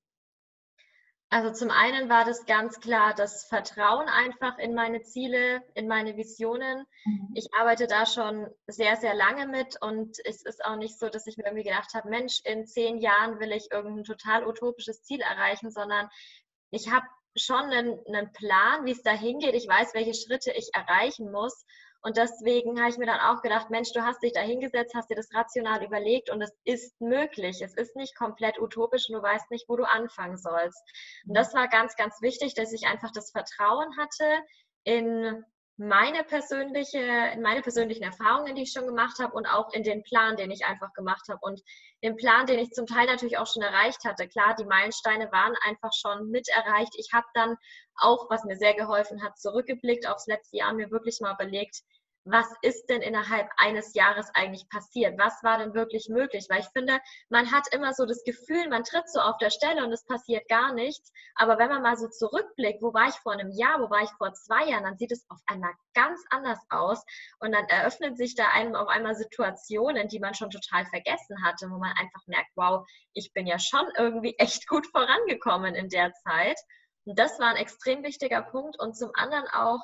Also zum einen war das ganz klar das Vertrauen einfach in meine Ziele, in meine Visionen. Mhm. Ich arbeite da schon sehr, sehr lange mit und es ist auch nicht so, dass ich mir irgendwie gedacht habe, Mensch, in zehn Jahren will ich irgendein total utopisches Ziel erreichen, sondern ich habe schon einen, einen Plan, wie es da hingeht. Ich weiß, welche Schritte ich erreichen muss und deswegen habe ich mir dann auch gedacht, Mensch, du hast dich da hingesetzt, hast dir das rational überlegt und es ist möglich. Es ist nicht komplett utopisch und du weißt nicht, wo du anfangen sollst. Und das war ganz, ganz wichtig, dass ich einfach das Vertrauen hatte in meine persönliche, in meine persönlichen Erfahrungen, die ich schon gemacht habe und auch in den Plan, den ich einfach gemacht habe und den Plan, den ich zum Teil natürlich auch schon erreicht hatte. Klar, die Meilensteine waren einfach schon mit erreicht. Ich habe dann auch, was mir sehr geholfen hat, zurückgeblickt aufs letzte Jahr, mir wirklich mal überlegt, was ist denn innerhalb eines Jahres eigentlich passiert? Was war denn wirklich möglich? Weil ich finde, man hat immer so das Gefühl, man tritt so auf der Stelle und es passiert gar nichts. Aber wenn man mal so zurückblickt, wo war ich vor einem Jahr, wo war ich vor zwei Jahren, dann sieht es auf einmal ganz anders aus. Und dann eröffnen sich da einem auf einmal Situationen, die man schon total vergessen hatte, wo man einfach merkt, wow, ich bin ja schon irgendwie *laughs* echt gut vorangekommen in der Zeit. Und das war ein extrem wichtiger Punkt. Und zum anderen auch,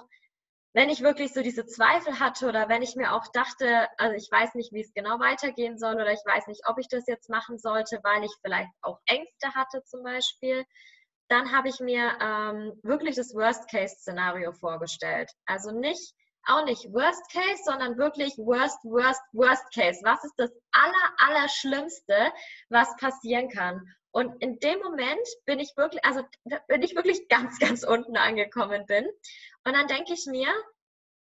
wenn ich wirklich so diese Zweifel hatte oder wenn ich mir auch dachte, also ich weiß nicht, wie es genau weitergehen soll oder ich weiß nicht, ob ich das jetzt machen sollte, weil ich vielleicht auch Ängste hatte zum Beispiel, dann habe ich mir ähm, wirklich das Worst-Case-Szenario vorgestellt. Also nicht, auch nicht Worst Case, sondern wirklich Worst, Worst, Worst Case. Was ist das aller, aller was passieren kann? Und in dem Moment bin ich wirklich, also wenn ich wirklich ganz, ganz unten angekommen bin. Und dann denke ich mir,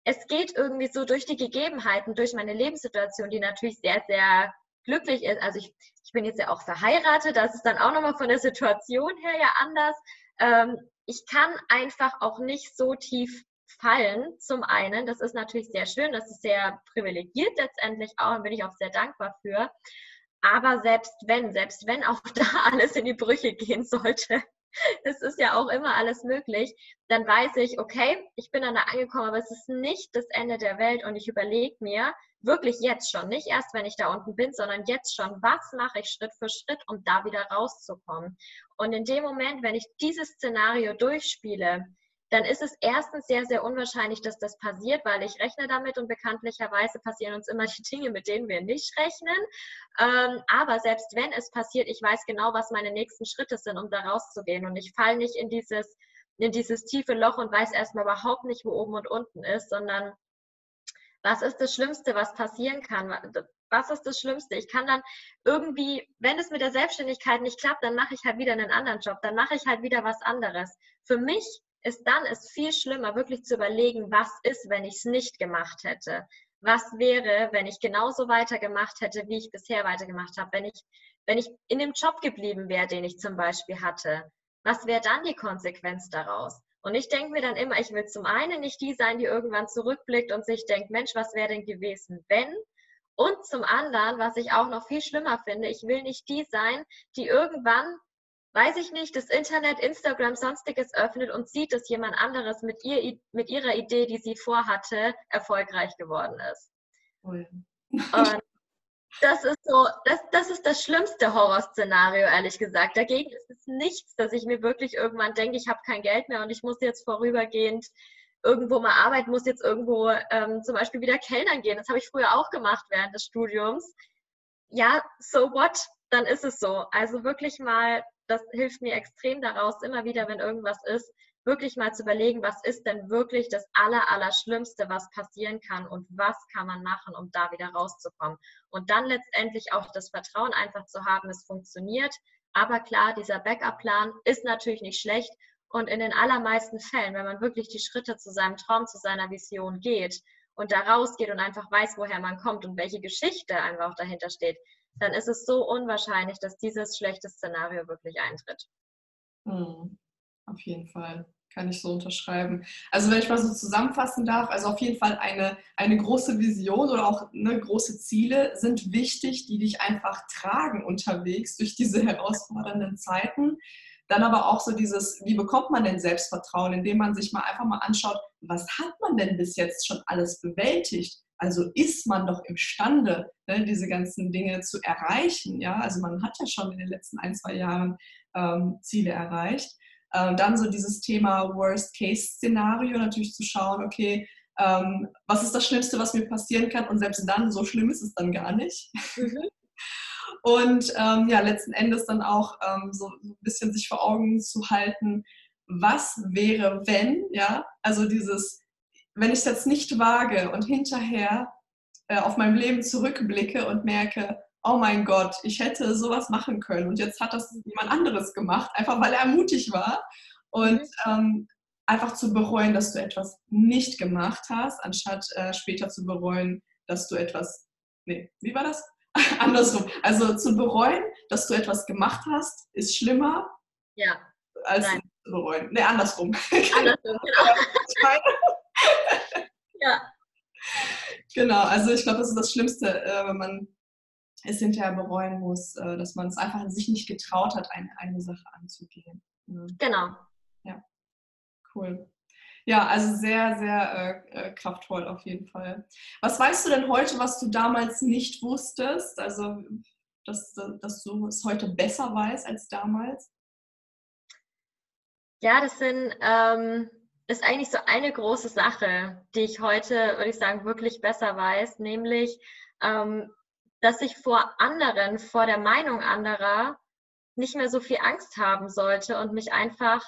es geht irgendwie so durch die Gegebenheiten, durch meine Lebenssituation, die natürlich sehr, sehr glücklich ist. Also ich, ich bin jetzt ja auch verheiratet, das ist dann auch nochmal von der Situation her ja anders. Ähm, ich kann einfach auch nicht so tief fallen, zum einen. Das ist natürlich sehr schön, das ist sehr privilegiert letztendlich auch und bin ich auch sehr dankbar für. Aber selbst wenn, selbst wenn auch *laughs* da alles in die Brüche gehen sollte, es ist ja auch immer alles möglich, dann weiß ich, okay, ich bin dann da angekommen, aber es ist nicht das Ende der Welt und ich überlege mir wirklich jetzt schon, nicht erst, wenn ich da unten bin, sondern jetzt schon, was mache ich Schritt für Schritt, um da wieder rauszukommen. Und in dem Moment, wenn ich dieses Szenario durchspiele, dann ist es erstens sehr, sehr unwahrscheinlich, dass das passiert, weil ich rechne damit und bekanntlicherweise passieren uns immer *laughs* die Dinge, mit denen wir nicht rechnen. Ähm, aber selbst wenn es passiert, ich weiß genau, was meine nächsten Schritte sind, um da rauszugehen. Und ich falle nicht in dieses, in dieses tiefe Loch und weiß erstmal überhaupt nicht, wo oben und unten ist, sondern was ist das Schlimmste, was passieren kann? Was ist das Schlimmste? Ich kann dann irgendwie, wenn es mit der Selbstständigkeit nicht klappt, dann mache ich halt wieder einen anderen Job, dann mache ich halt wieder was anderes. Für mich ist dann es viel schlimmer, wirklich zu überlegen, was ist, wenn ich es nicht gemacht hätte. Was wäre, wenn ich genauso weitergemacht hätte, wie ich bisher weitergemacht habe? Wenn ich, wenn ich in dem Job geblieben wäre, den ich zum Beispiel hatte, was wäre dann die Konsequenz daraus? Und ich denke mir dann immer, ich will zum einen nicht die sein, die irgendwann zurückblickt und sich denkt, Mensch, was wäre denn gewesen, wenn? Und zum anderen, was ich auch noch viel schlimmer finde, ich will nicht die sein, die irgendwann weiß ich nicht, das Internet, Instagram, sonstiges öffnet und sieht, dass jemand anderes mit, ihr, mit ihrer Idee, die sie vorhatte, erfolgreich geworden ist. Ja. Und das ist so, das, das ist das schlimmste Horrorszenario, ehrlich gesagt. Dagegen ist es nichts, dass ich mir wirklich irgendwann denke, ich habe kein Geld mehr und ich muss jetzt vorübergehend irgendwo mal arbeiten, muss jetzt irgendwo ähm, zum Beispiel wieder Kellnern gehen. Das habe ich früher auch gemacht während des Studiums. Ja, so what? Dann ist es so. Also wirklich mal das hilft mir extrem daraus, immer wieder, wenn irgendwas ist, wirklich mal zu überlegen, was ist denn wirklich das Aller, Allerschlimmste, was passieren kann und was kann man machen, um da wieder rauszukommen. Und dann letztendlich auch das Vertrauen einfach zu haben, es funktioniert. Aber klar, dieser Backup-Plan ist natürlich nicht schlecht. Und in den allermeisten Fällen, wenn man wirklich die Schritte zu seinem Traum, zu seiner Vision geht und da rausgeht und einfach weiß, woher man kommt und welche Geschichte einfach auch dahinter steht, dann ist es so unwahrscheinlich, dass dieses schlechte Szenario wirklich eintritt. Hm, auf jeden Fall. Kann ich so unterschreiben. Also wenn ich mal so zusammenfassen darf, also auf jeden Fall eine, eine große Vision oder auch ne, große Ziele sind wichtig, die dich einfach tragen unterwegs durch diese *laughs* herausfordernden Zeiten. Dann aber auch so dieses, wie bekommt man denn Selbstvertrauen, indem man sich mal einfach mal anschaut, was hat man denn bis jetzt schon alles bewältigt? Also ist man doch imstande, ne, diese ganzen Dinge zu erreichen. Ja? Also man hat ja schon in den letzten ein, zwei Jahren ähm, Ziele erreicht. Ähm, dann so dieses Thema Worst-Case-Szenario, natürlich zu schauen, okay, ähm, was ist das Schlimmste, was mir passieren kann? Und selbst dann, so schlimm ist es dann gar nicht. Mhm. *laughs* Und ähm, ja, letzten Endes dann auch ähm, so ein bisschen sich vor Augen zu halten, was wäre, wenn, ja, also dieses wenn ich es jetzt nicht wage und hinterher äh, auf mein Leben zurückblicke und merke, oh mein Gott, ich hätte sowas machen können und jetzt hat das jemand anderes gemacht, einfach weil er mutig war und mhm. ähm, einfach zu bereuen, dass du etwas nicht gemacht hast, anstatt äh, später zu bereuen, dass du etwas, nee, wie war das? *laughs* Andersrum. Also zu bereuen, dass du etwas gemacht hast, ist schlimmer ja. als Nein. zu bereuen. Nee, andersrum. *laughs* Andersrum, genau. *laughs* ja. Genau, also ich glaube, das ist das Schlimmste, äh, wenn man es hinterher bereuen muss, äh, dass man es einfach sich nicht getraut hat, eine, eine Sache anzugehen. Genau. Ja, cool. Ja, also sehr, sehr äh, äh, kraftvoll auf jeden Fall. Was weißt du denn heute, was du damals nicht wusstest? Also, dass, dass du es heute besser weißt als damals? Ja, das sind ähm, ist eigentlich so eine große Sache, die ich heute, würde ich sagen, wirklich besser weiß, nämlich, ähm, dass ich vor anderen, vor der Meinung anderer nicht mehr so viel Angst haben sollte und mich einfach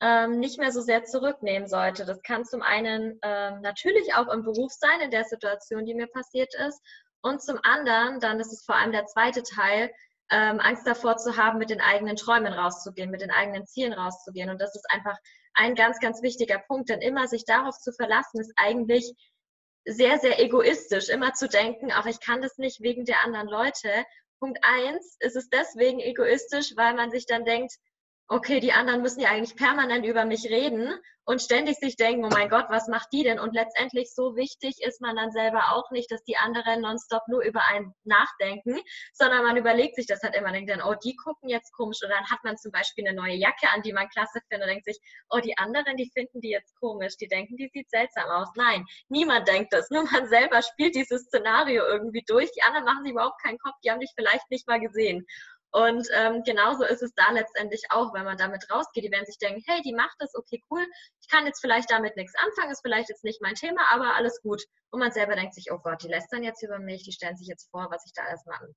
ähm, nicht mehr so sehr zurücknehmen sollte. Das kann zum einen ähm, natürlich auch im Beruf sein, in der Situation, die mir passiert ist. Und zum anderen, dann ist es vor allem der zweite Teil, ähm, Angst davor zu haben, mit den eigenen Träumen rauszugehen, mit den eigenen Zielen rauszugehen. Und das ist einfach ein ganz, ganz wichtiger Punkt, denn immer sich darauf zu verlassen, ist eigentlich sehr, sehr egoistisch, immer zu denken, ach, ich kann das nicht wegen der anderen Leute. Punkt eins ist es deswegen egoistisch, weil man sich dann denkt, okay, die anderen müssen ja eigentlich permanent über mich reden und ständig sich denken, oh mein Gott, was macht die denn? Und letztendlich so wichtig ist man dann selber auch nicht, dass die anderen nonstop nur über einen nachdenken, sondern man überlegt sich das halt immer, denkt dann, oh, die gucken jetzt komisch und dann hat man zum Beispiel eine neue Jacke an, die man klasse findet und denkt sich, oh, die anderen, die finden die jetzt komisch, die denken, die sieht seltsam aus. Nein, niemand denkt das, nur man selber spielt dieses Szenario irgendwie durch. Die anderen machen sich überhaupt keinen Kopf, die haben dich vielleicht nicht mal gesehen. Und ähm, genauso ist es da letztendlich auch, wenn man damit rausgeht. Die werden sich denken, hey, die macht das, okay, cool. Ich kann jetzt vielleicht damit nichts anfangen, ist vielleicht jetzt nicht mein Thema, aber alles gut. Und man selber denkt sich, oh Gott, die lästern jetzt über mich, die stellen sich jetzt vor, was ich da alles mache.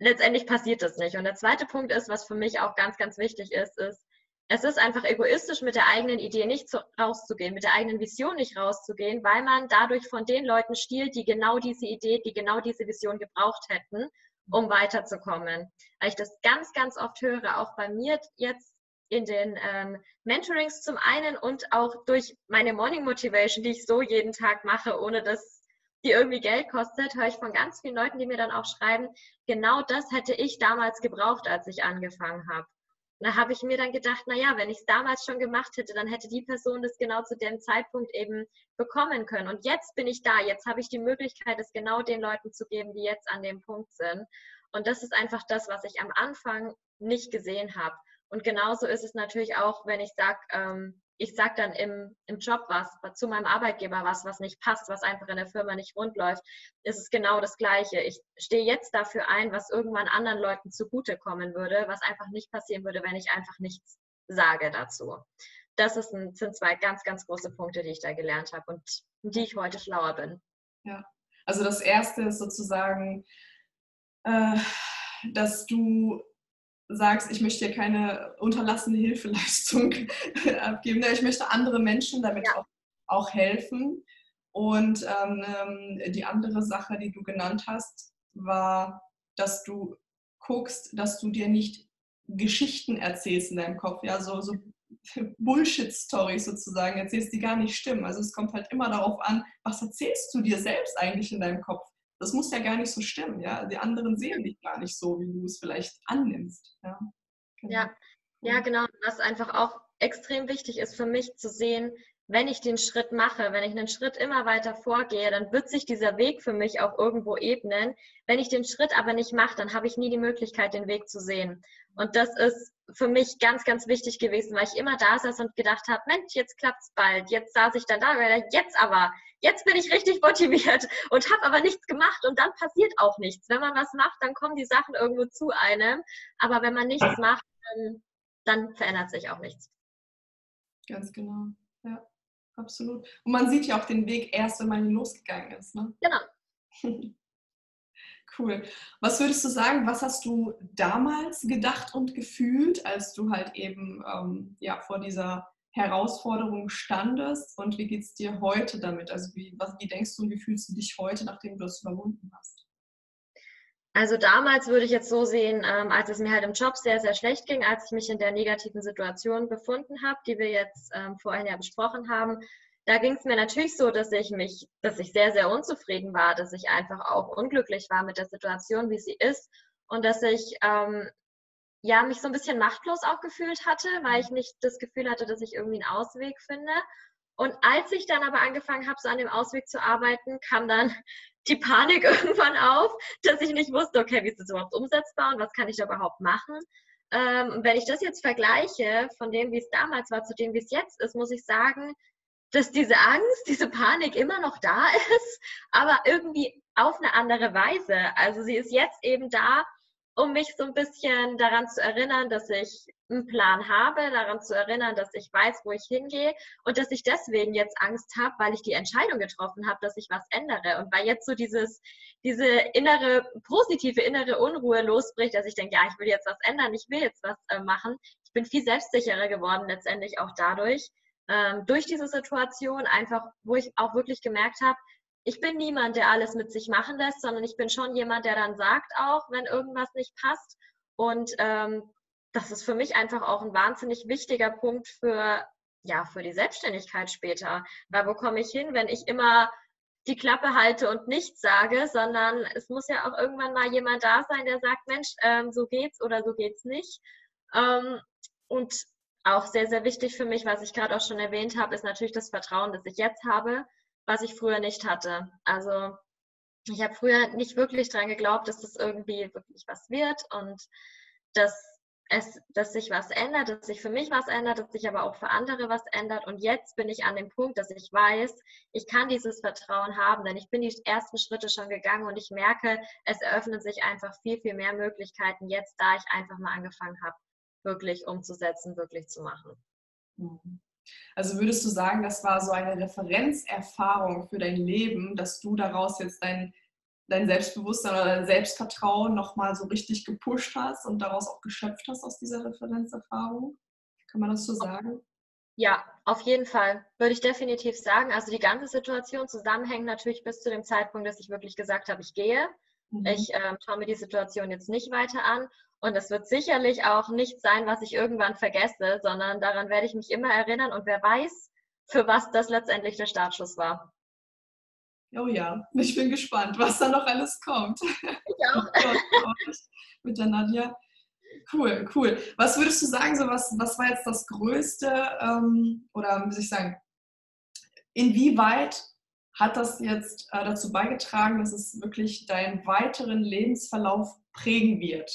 Letztendlich passiert das nicht. Und der zweite Punkt ist, was für mich auch ganz, ganz wichtig ist, ist, es ist einfach egoistisch, mit der eigenen Idee nicht zu, rauszugehen, mit der eigenen Vision nicht rauszugehen, weil man dadurch von den Leuten stiehlt, die genau diese Idee, die genau diese Vision gebraucht hätten um weiterzukommen. Weil ich das ganz, ganz oft höre, auch bei mir jetzt in den ähm, Mentorings zum einen und auch durch meine Morning Motivation, die ich so jeden Tag mache, ohne dass die irgendwie Geld kostet, höre ich von ganz vielen Leuten, die mir dann auch schreiben, genau das hätte ich damals gebraucht, als ich angefangen habe da habe ich mir dann gedacht, naja, wenn ich es damals schon gemacht hätte, dann hätte die Person das genau zu dem Zeitpunkt eben bekommen können. Und jetzt bin ich da, jetzt habe ich die Möglichkeit, es genau den Leuten zu geben, die jetzt an dem Punkt sind. Und das ist einfach das, was ich am Anfang nicht gesehen habe. Und genauso ist es natürlich auch, wenn ich sage, ähm, ich sage dann im, im Job was, zu meinem Arbeitgeber was, was nicht passt, was einfach in der Firma nicht rund läuft, ist es genau das Gleiche. Ich stehe jetzt dafür ein, was irgendwann anderen Leuten zugutekommen würde, was einfach nicht passieren würde, wenn ich einfach nichts sage dazu. Das ein, sind zwei ganz, ganz große Punkte, die ich da gelernt habe und die ich heute schlauer bin. Ja, also das erste ist sozusagen, äh, dass du sagst, ich möchte dir keine unterlassene Hilfeleistung *laughs* abgeben. Ich möchte andere Menschen damit ja. auch, auch, helfen. Und ähm, die andere Sache, die du genannt hast, war, dass du guckst, dass du dir nicht Geschichten erzählst in deinem Kopf, ja, so, so *laughs* Bullshit-Stories sozusagen erzählst, die gar nicht stimmen. Also es kommt halt immer darauf an, was erzählst du dir selbst eigentlich in deinem Kopf? Das muss ja gar nicht so stimmen, ja. Die anderen sehen dich gar nicht so, wie du es vielleicht annimmst. Ja, genau. Ja, ja, genau. Was einfach auch extrem wichtig ist für mich zu sehen, wenn ich den Schritt mache, wenn ich einen Schritt immer weiter vorgehe, dann wird sich dieser Weg für mich auch irgendwo ebnen. Wenn ich den Schritt aber nicht mache, dann habe ich nie die Möglichkeit, den Weg zu sehen. Und das ist für mich ganz, ganz wichtig gewesen, weil ich immer da saß und gedacht habe, Mensch, jetzt klappt es bald. Jetzt saß ich dann da und jetzt aber, jetzt bin ich richtig motiviert *laughs* und habe aber nichts gemacht und dann passiert auch nichts. Wenn man was macht, dann kommen die Sachen irgendwo zu einem. Aber wenn man nichts macht, dann, dann verändert sich auch nichts. Ganz genau, ja, absolut. Und man sieht ja auch den Weg erst, wenn man losgegangen ist. Ne? Genau. *laughs* Cool. Was würdest du sagen, was hast du damals gedacht und gefühlt, als du halt eben ähm, ja, vor dieser Herausforderung standest und wie geht es dir heute damit? Also wie, was, wie denkst du und wie fühlst du dich heute, nachdem du es überwunden hast? Also damals würde ich jetzt so sehen, ähm, als es mir halt im Job sehr, sehr schlecht ging, als ich mich in der negativen Situation befunden habe, die wir jetzt ähm, vorhin ja besprochen haben, da ging es mir natürlich so, dass ich mich, dass ich sehr, sehr unzufrieden war, dass ich einfach auch unglücklich war mit der Situation, wie sie ist und dass ich ähm, ja mich so ein bisschen machtlos auch gefühlt hatte, weil ich nicht das Gefühl hatte, dass ich irgendwie einen Ausweg finde. Und als ich dann aber angefangen habe, so an dem Ausweg zu arbeiten, kam dann *laughs* die Panik *laughs* irgendwann auf, dass ich nicht wusste, okay, wie ist das überhaupt umsetzbar und was kann ich da überhaupt machen. Ähm, wenn ich das jetzt vergleiche von dem, wie es damals war, zu dem, wie es jetzt ist, muss ich sagen, dass diese Angst, diese Panik immer noch da *laughs* ist, aber irgendwie auf eine andere Weise. Also sie ist jetzt eben da, um mich so ein bisschen daran zu erinnern, dass ich einen Plan habe, daran zu erinnern, dass ich weiß, wo ich hingehe und dass ich deswegen jetzt Angst habe, weil ich die Entscheidung getroffen habe, dass ich was ändere und weil jetzt so dieses, diese innere, positive innere Unruhe losbricht, dass ich denke, ja, ich will jetzt was ändern, ich will jetzt was äh, machen. Ich bin viel selbstsicherer geworden letztendlich auch dadurch ähm, durch diese Situation einfach, wo ich auch wirklich gemerkt habe, ich bin niemand, der alles mit sich machen lässt, sondern ich bin schon jemand, der dann sagt auch, wenn irgendwas nicht passt. Und ähm, das ist für mich einfach auch ein wahnsinnig wichtiger Punkt für, ja, für die Selbstständigkeit später. Weil wo komme ich hin, wenn ich immer die Klappe halte und nichts sage, sondern es muss ja auch irgendwann mal jemand da sein, der sagt, Mensch, ähm, so geht's oder so geht's nicht. Ähm, und auch sehr, sehr wichtig für mich, was ich gerade auch schon erwähnt habe, ist natürlich das Vertrauen, das ich jetzt habe, was ich früher nicht hatte. Also ich habe früher nicht wirklich daran geglaubt, dass das irgendwie wirklich was wird und dass es, dass sich was ändert, dass sich für mich was ändert, dass sich aber auch für andere was ändert. Und jetzt bin ich an dem Punkt, dass ich weiß, ich kann dieses Vertrauen haben, denn ich bin die ersten Schritte schon gegangen und ich merke, es eröffnen sich einfach viel, viel mehr Möglichkeiten jetzt, da ich einfach mal angefangen habe, wirklich umzusetzen, wirklich zu machen. Mhm. Also würdest du sagen, das war so eine Referenzerfahrung für dein Leben, dass du daraus jetzt dein dein Selbstbewusstsein oder dein Selbstvertrauen nochmal so richtig gepusht hast und daraus auch geschöpft hast aus dieser Referenzerfahrung? Kann man das so sagen? Ja, auf jeden Fall, würde ich definitiv sagen. Also die ganze Situation zusammenhängt natürlich bis zu dem Zeitpunkt, dass ich wirklich gesagt habe, ich gehe. Mhm. Ich äh, schaue mir die Situation jetzt nicht weiter an. Und es wird sicherlich auch nicht sein, was ich irgendwann vergesse, sondern daran werde ich mich immer erinnern. Und wer weiß, für was das letztendlich der Startschuss war. Oh ja, ich bin gespannt, was da noch alles kommt. Ich auch. *laughs* Mit der Nadja. Cool, cool. Was würdest du sagen, so was, was war jetzt das Größte ähm, oder muss ich sagen, inwieweit hat das jetzt äh, dazu beigetragen, dass es wirklich deinen weiteren Lebensverlauf prägen wird?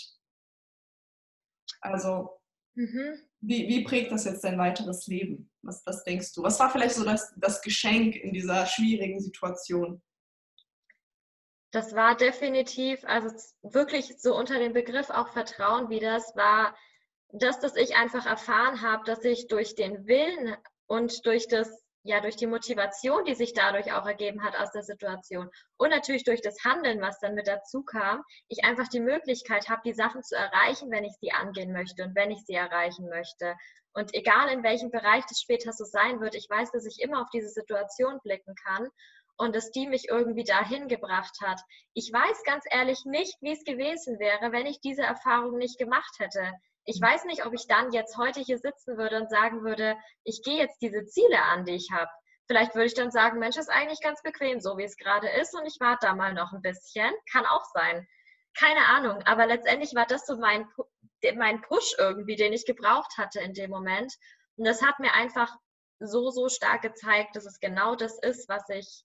Also, mhm. wie, wie prägt das jetzt dein weiteres Leben? Was, was denkst du? Was war vielleicht so das, das Geschenk in dieser schwierigen Situation? Das war definitiv, also wirklich so unter dem Begriff auch Vertrauen wie das war, das, dass ich einfach erfahren habe, dass ich durch den Willen und durch das ja durch die Motivation, die sich dadurch auch ergeben hat aus der Situation und natürlich durch das Handeln, was dann mit dazu kam, ich einfach die Möglichkeit habe, die Sachen zu erreichen, wenn ich sie angehen möchte und wenn ich sie erreichen möchte. Und egal in welchem Bereich das später so sein wird, ich weiß, dass ich immer auf diese Situation blicken kann und dass die mich irgendwie dahin gebracht hat. Ich weiß ganz ehrlich nicht, wie es gewesen wäre, wenn ich diese Erfahrung nicht gemacht hätte. Ich weiß nicht, ob ich dann jetzt heute hier sitzen würde und sagen würde, ich gehe jetzt diese Ziele an, die ich habe. Vielleicht würde ich dann sagen, Mensch, ist eigentlich ganz bequem, so wie es gerade ist und ich warte da mal noch ein bisschen. Kann auch sein. Keine Ahnung, aber letztendlich war das so mein, mein Push irgendwie, den ich gebraucht hatte in dem Moment. Und das hat mir einfach so, so stark gezeigt, dass es genau das ist, was ich,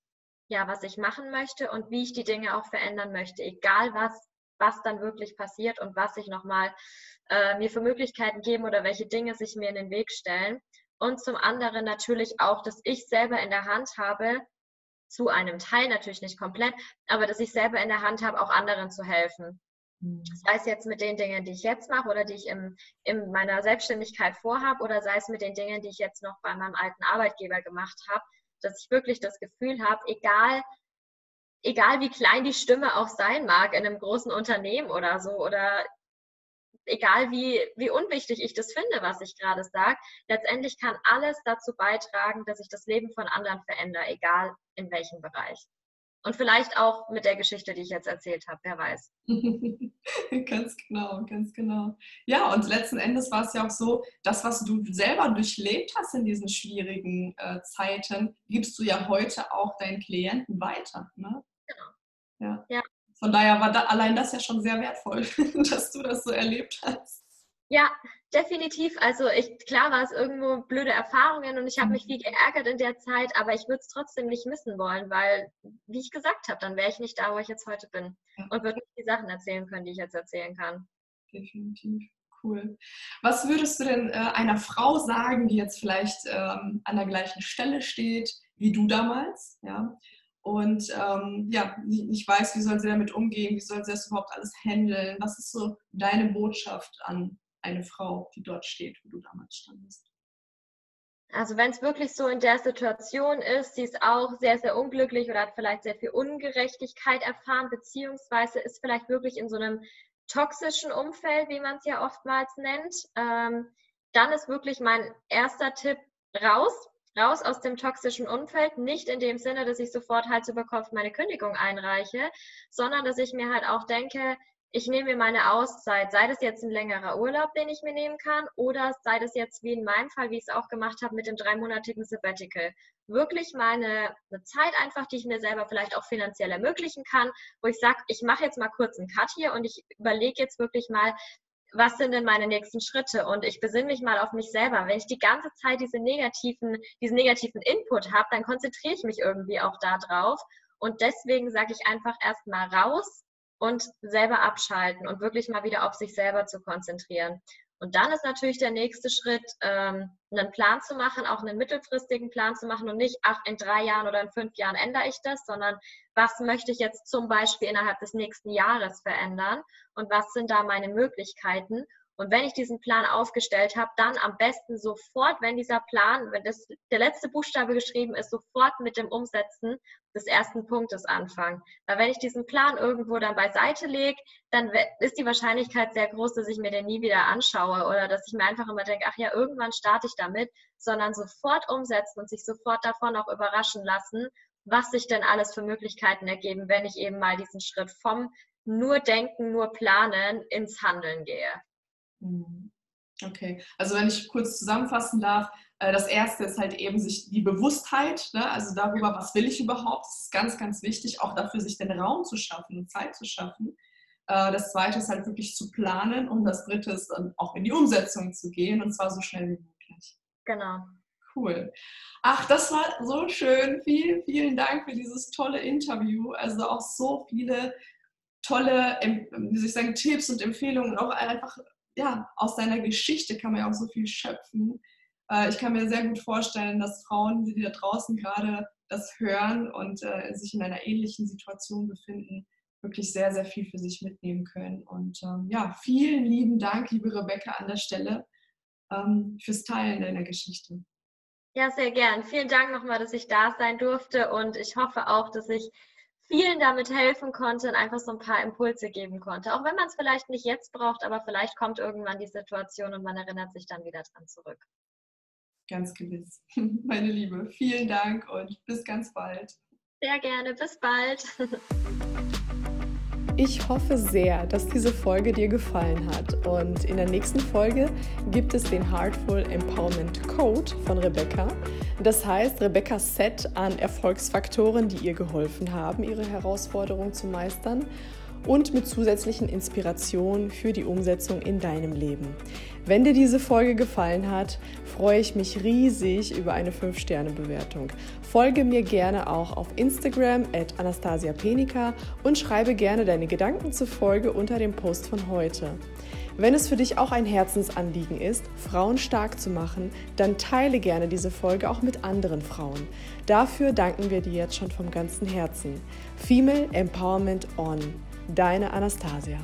ja, was ich machen möchte und wie ich die Dinge auch verändern möchte, egal was was dann wirklich passiert und was sich nochmal äh, mir für Möglichkeiten geben oder welche Dinge sich mir in den Weg stellen. Und zum anderen natürlich auch, dass ich selber in der Hand habe, zu einem Teil natürlich nicht komplett, aber dass ich selber in der Hand habe, auch anderen zu helfen. Mhm. Sei es jetzt mit den Dingen, die ich jetzt mache oder die ich im, in meiner Selbstständigkeit vorhabe oder sei es mit den Dingen, die ich jetzt noch bei meinem alten Arbeitgeber gemacht habe, dass ich wirklich das Gefühl habe, egal egal wie klein die Stimme auch sein mag in einem großen Unternehmen oder so oder egal wie, wie unwichtig ich das finde, was ich gerade sage, letztendlich kann alles dazu beitragen, dass ich das Leben von anderen verändere, egal in welchem Bereich. Und vielleicht auch mit der Geschichte, die ich jetzt erzählt habe, wer weiß. *laughs* ganz genau, ganz genau. Ja, und letzten Endes war es ja auch so, das, was du selber durchlebt hast in diesen schwierigen äh, Zeiten, gibst du ja heute auch deinen Klienten weiter. Ne? Ja. ja. Von daher war da, allein das ja schon sehr wertvoll, *laughs* dass du das so erlebt hast. Ja, definitiv. Also ich, klar war es irgendwo blöde Erfahrungen und ich habe mich mhm. viel geärgert in der Zeit, aber ich würde es trotzdem nicht missen wollen, weil, wie ich gesagt habe, dann wäre ich nicht da, wo ich jetzt heute bin und würde nicht die Sachen erzählen können, die ich jetzt erzählen kann. Definitiv. Cool. Was würdest du denn äh, einer Frau sagen, die jetzt vielleicht ähm, an der gleichen Stelle steht wie du damals, ja, und ähm, ja, nicht weiß, wie soll sie damit umgehen, wie soll sie das überhaupt alles handeln. Was ist so deine Botschaft an eine Frau, die dort steht, wo du damals standest? Also wenn es wirklich so in der Situation ist, sie ist auch sehr, sehr unglücklich oder hat vielleicht sehr viel Ungerechtigkeit erfahren, beziehungsweise ist vielleicht wirklich in so einem toxischen Umfeld, wie man es ja oftmals nennt, ähm, dann ist wirklich mein erster Tipp raus, raus aus dem toxischen Umfeld, nicht in dem Sinne, dass ich sofort Hals über Kopf meine Kündigung einreiche, sondern dass ich mir halt auch denke, ich nehme mir meine Auszeit, sei das jetzt ein längerer Urlaub, den ich mir nehmen kann, oder sei das jetzt wie in meinem Fall, wie ich es auch gemacht habe mit dem dreimonatigen Sabbatical. Wirklich meine eine Zeit einfach, die ich mir selber vielleicht auch finanziell ermöglichen kann, wo ich sage, ich mache jetzt mal kurz einen Cut hier und ich überlege jetzt wirklich mal, was sind denn meine nächsten Schritte? Und ich besinne mich mal auf mich selber. Wenn ich die ganze Zeit diese negativen, diesen negativen Input habe, dann konzentriere ich mich irgendwie auch da drauf. Und deswegen sage ich einfach erstmal raus, und selber abschalten und wirklich mal wieder auf sich selber zu konzentrieren. Und dann ist natürlich der nächste Schritt, ähm, einen Plan zu machen, auch einen mittelfristigen Plan zu machen und nicht, ach, in drei Jahren oder in fünf Jahren ändere ich das, sondern was möchte ich jetzt zum Beispiel innerhalb des nächsten Jahres verändern und was sind da meine Möglichkeiten und wenn ich diesen Plan aufgestellt habe, dann am besten sofort, wenn dieser Plan, wenn das, der letzte Buchstabe geschrieben ist, sofort mit dem Umsetzen des ersten Punktes anfangen. Weil wenn ich diesen Plan irgendwo dann beiseite lege, dann ist die Wahrscheinlichkeit sehr groß, dass ich mir den nie wieder anschaue oder dass ich mir einfach immer denke, ach ja, irgendwann starte ich damit, sondern sofort umsetzen und sich sofort davon auch überraschen lassen, was sich denn alles für Möglichkeiten ergeben, wenn ich eben mal diesen Schritt vom nur denken, nur planen ins Handeln gehe. Mhm. Okay, also wenn ich kurz zusammenfassen darf, äh, das erste ist halt eben sich die Bewusstheit, ne? also darüber, was will ich überhaupt, das ist ganz, ganz wichtig, auch dafür sich den Raum zu schaffen und Zeit zu schaffen. Äh, das zweite ist halt wirklich zu planen und das dritte ist dann auch in die Umsetzung zu gehen und zwar so schnell wie möglich. Genau. Cool. Ach, das war so schön. Vielen, vielen Dank für dieses tolle Interview. Also auch so viele tolle, wie soll ich sagen, Tipps und Empfehlungen und auch einfach ja, aus seiner Geschichte kann man ja auch so viel schöpfen. Äh, ich kann mir sehr gut vorstellen, dass Frauen, die da draußen gerade das hören und äh, sich in einer ähnlichen Situation befinden, wirklich sehr, sehr viel für sich mitnehmen können. Und ähm, ja, vielen lieben Dank, liebe Rebecca, an der Stelle ähm, fürs Teilen deiner Geschichte. Ja, sehr gern. Vielen Dank nochmal, dass ich da sein durfte und ich hoffe auch, dass ich vielen damit helfen konnte und einfach so ein paar Impulse geben konnte. Auch wenn man es vielleicht nicht jetzt braucht, aber vielleicht kommt irgendwann die Situation und man erinnert sich dann wieder dran zurück. Ganz gewiss. *laughs* Meine Liebe, vielen Dank und bis ganz bald. Sehr gerne, bis bald. *laughs* Ich hoffe sehr, dass diese Folge dir gefallen hat und in der nächsten Folge gibt es den Heartful Empowerment Code von Rebecca. Das heißt, Rebeccas Set an Erfolgsfaktoren, die ihr geholfen haben, ihre Herausforderung zu meistern und mit zusätzlichen Inspirationen für die Umsetzung in deinem Leben. Wenn dir diese Folge gefallen hat, freue ich mich riesig über eine 5-Sterne-Bewertung. Folge mir gerne auch auf Instagram at Anastasia Penica und schreibe gerne deine Gedanken zur Folge unter dem Post von heute. Wenn es für dich auch ein Herzensanliegen ist, Frauen stark zu machen, dann teile gerne diese Folge auch mit anderen Frauen. Dafür danken wir dir jetzt schon vom ganzen Herzen. Female Empowerment On. Deine Anastasia.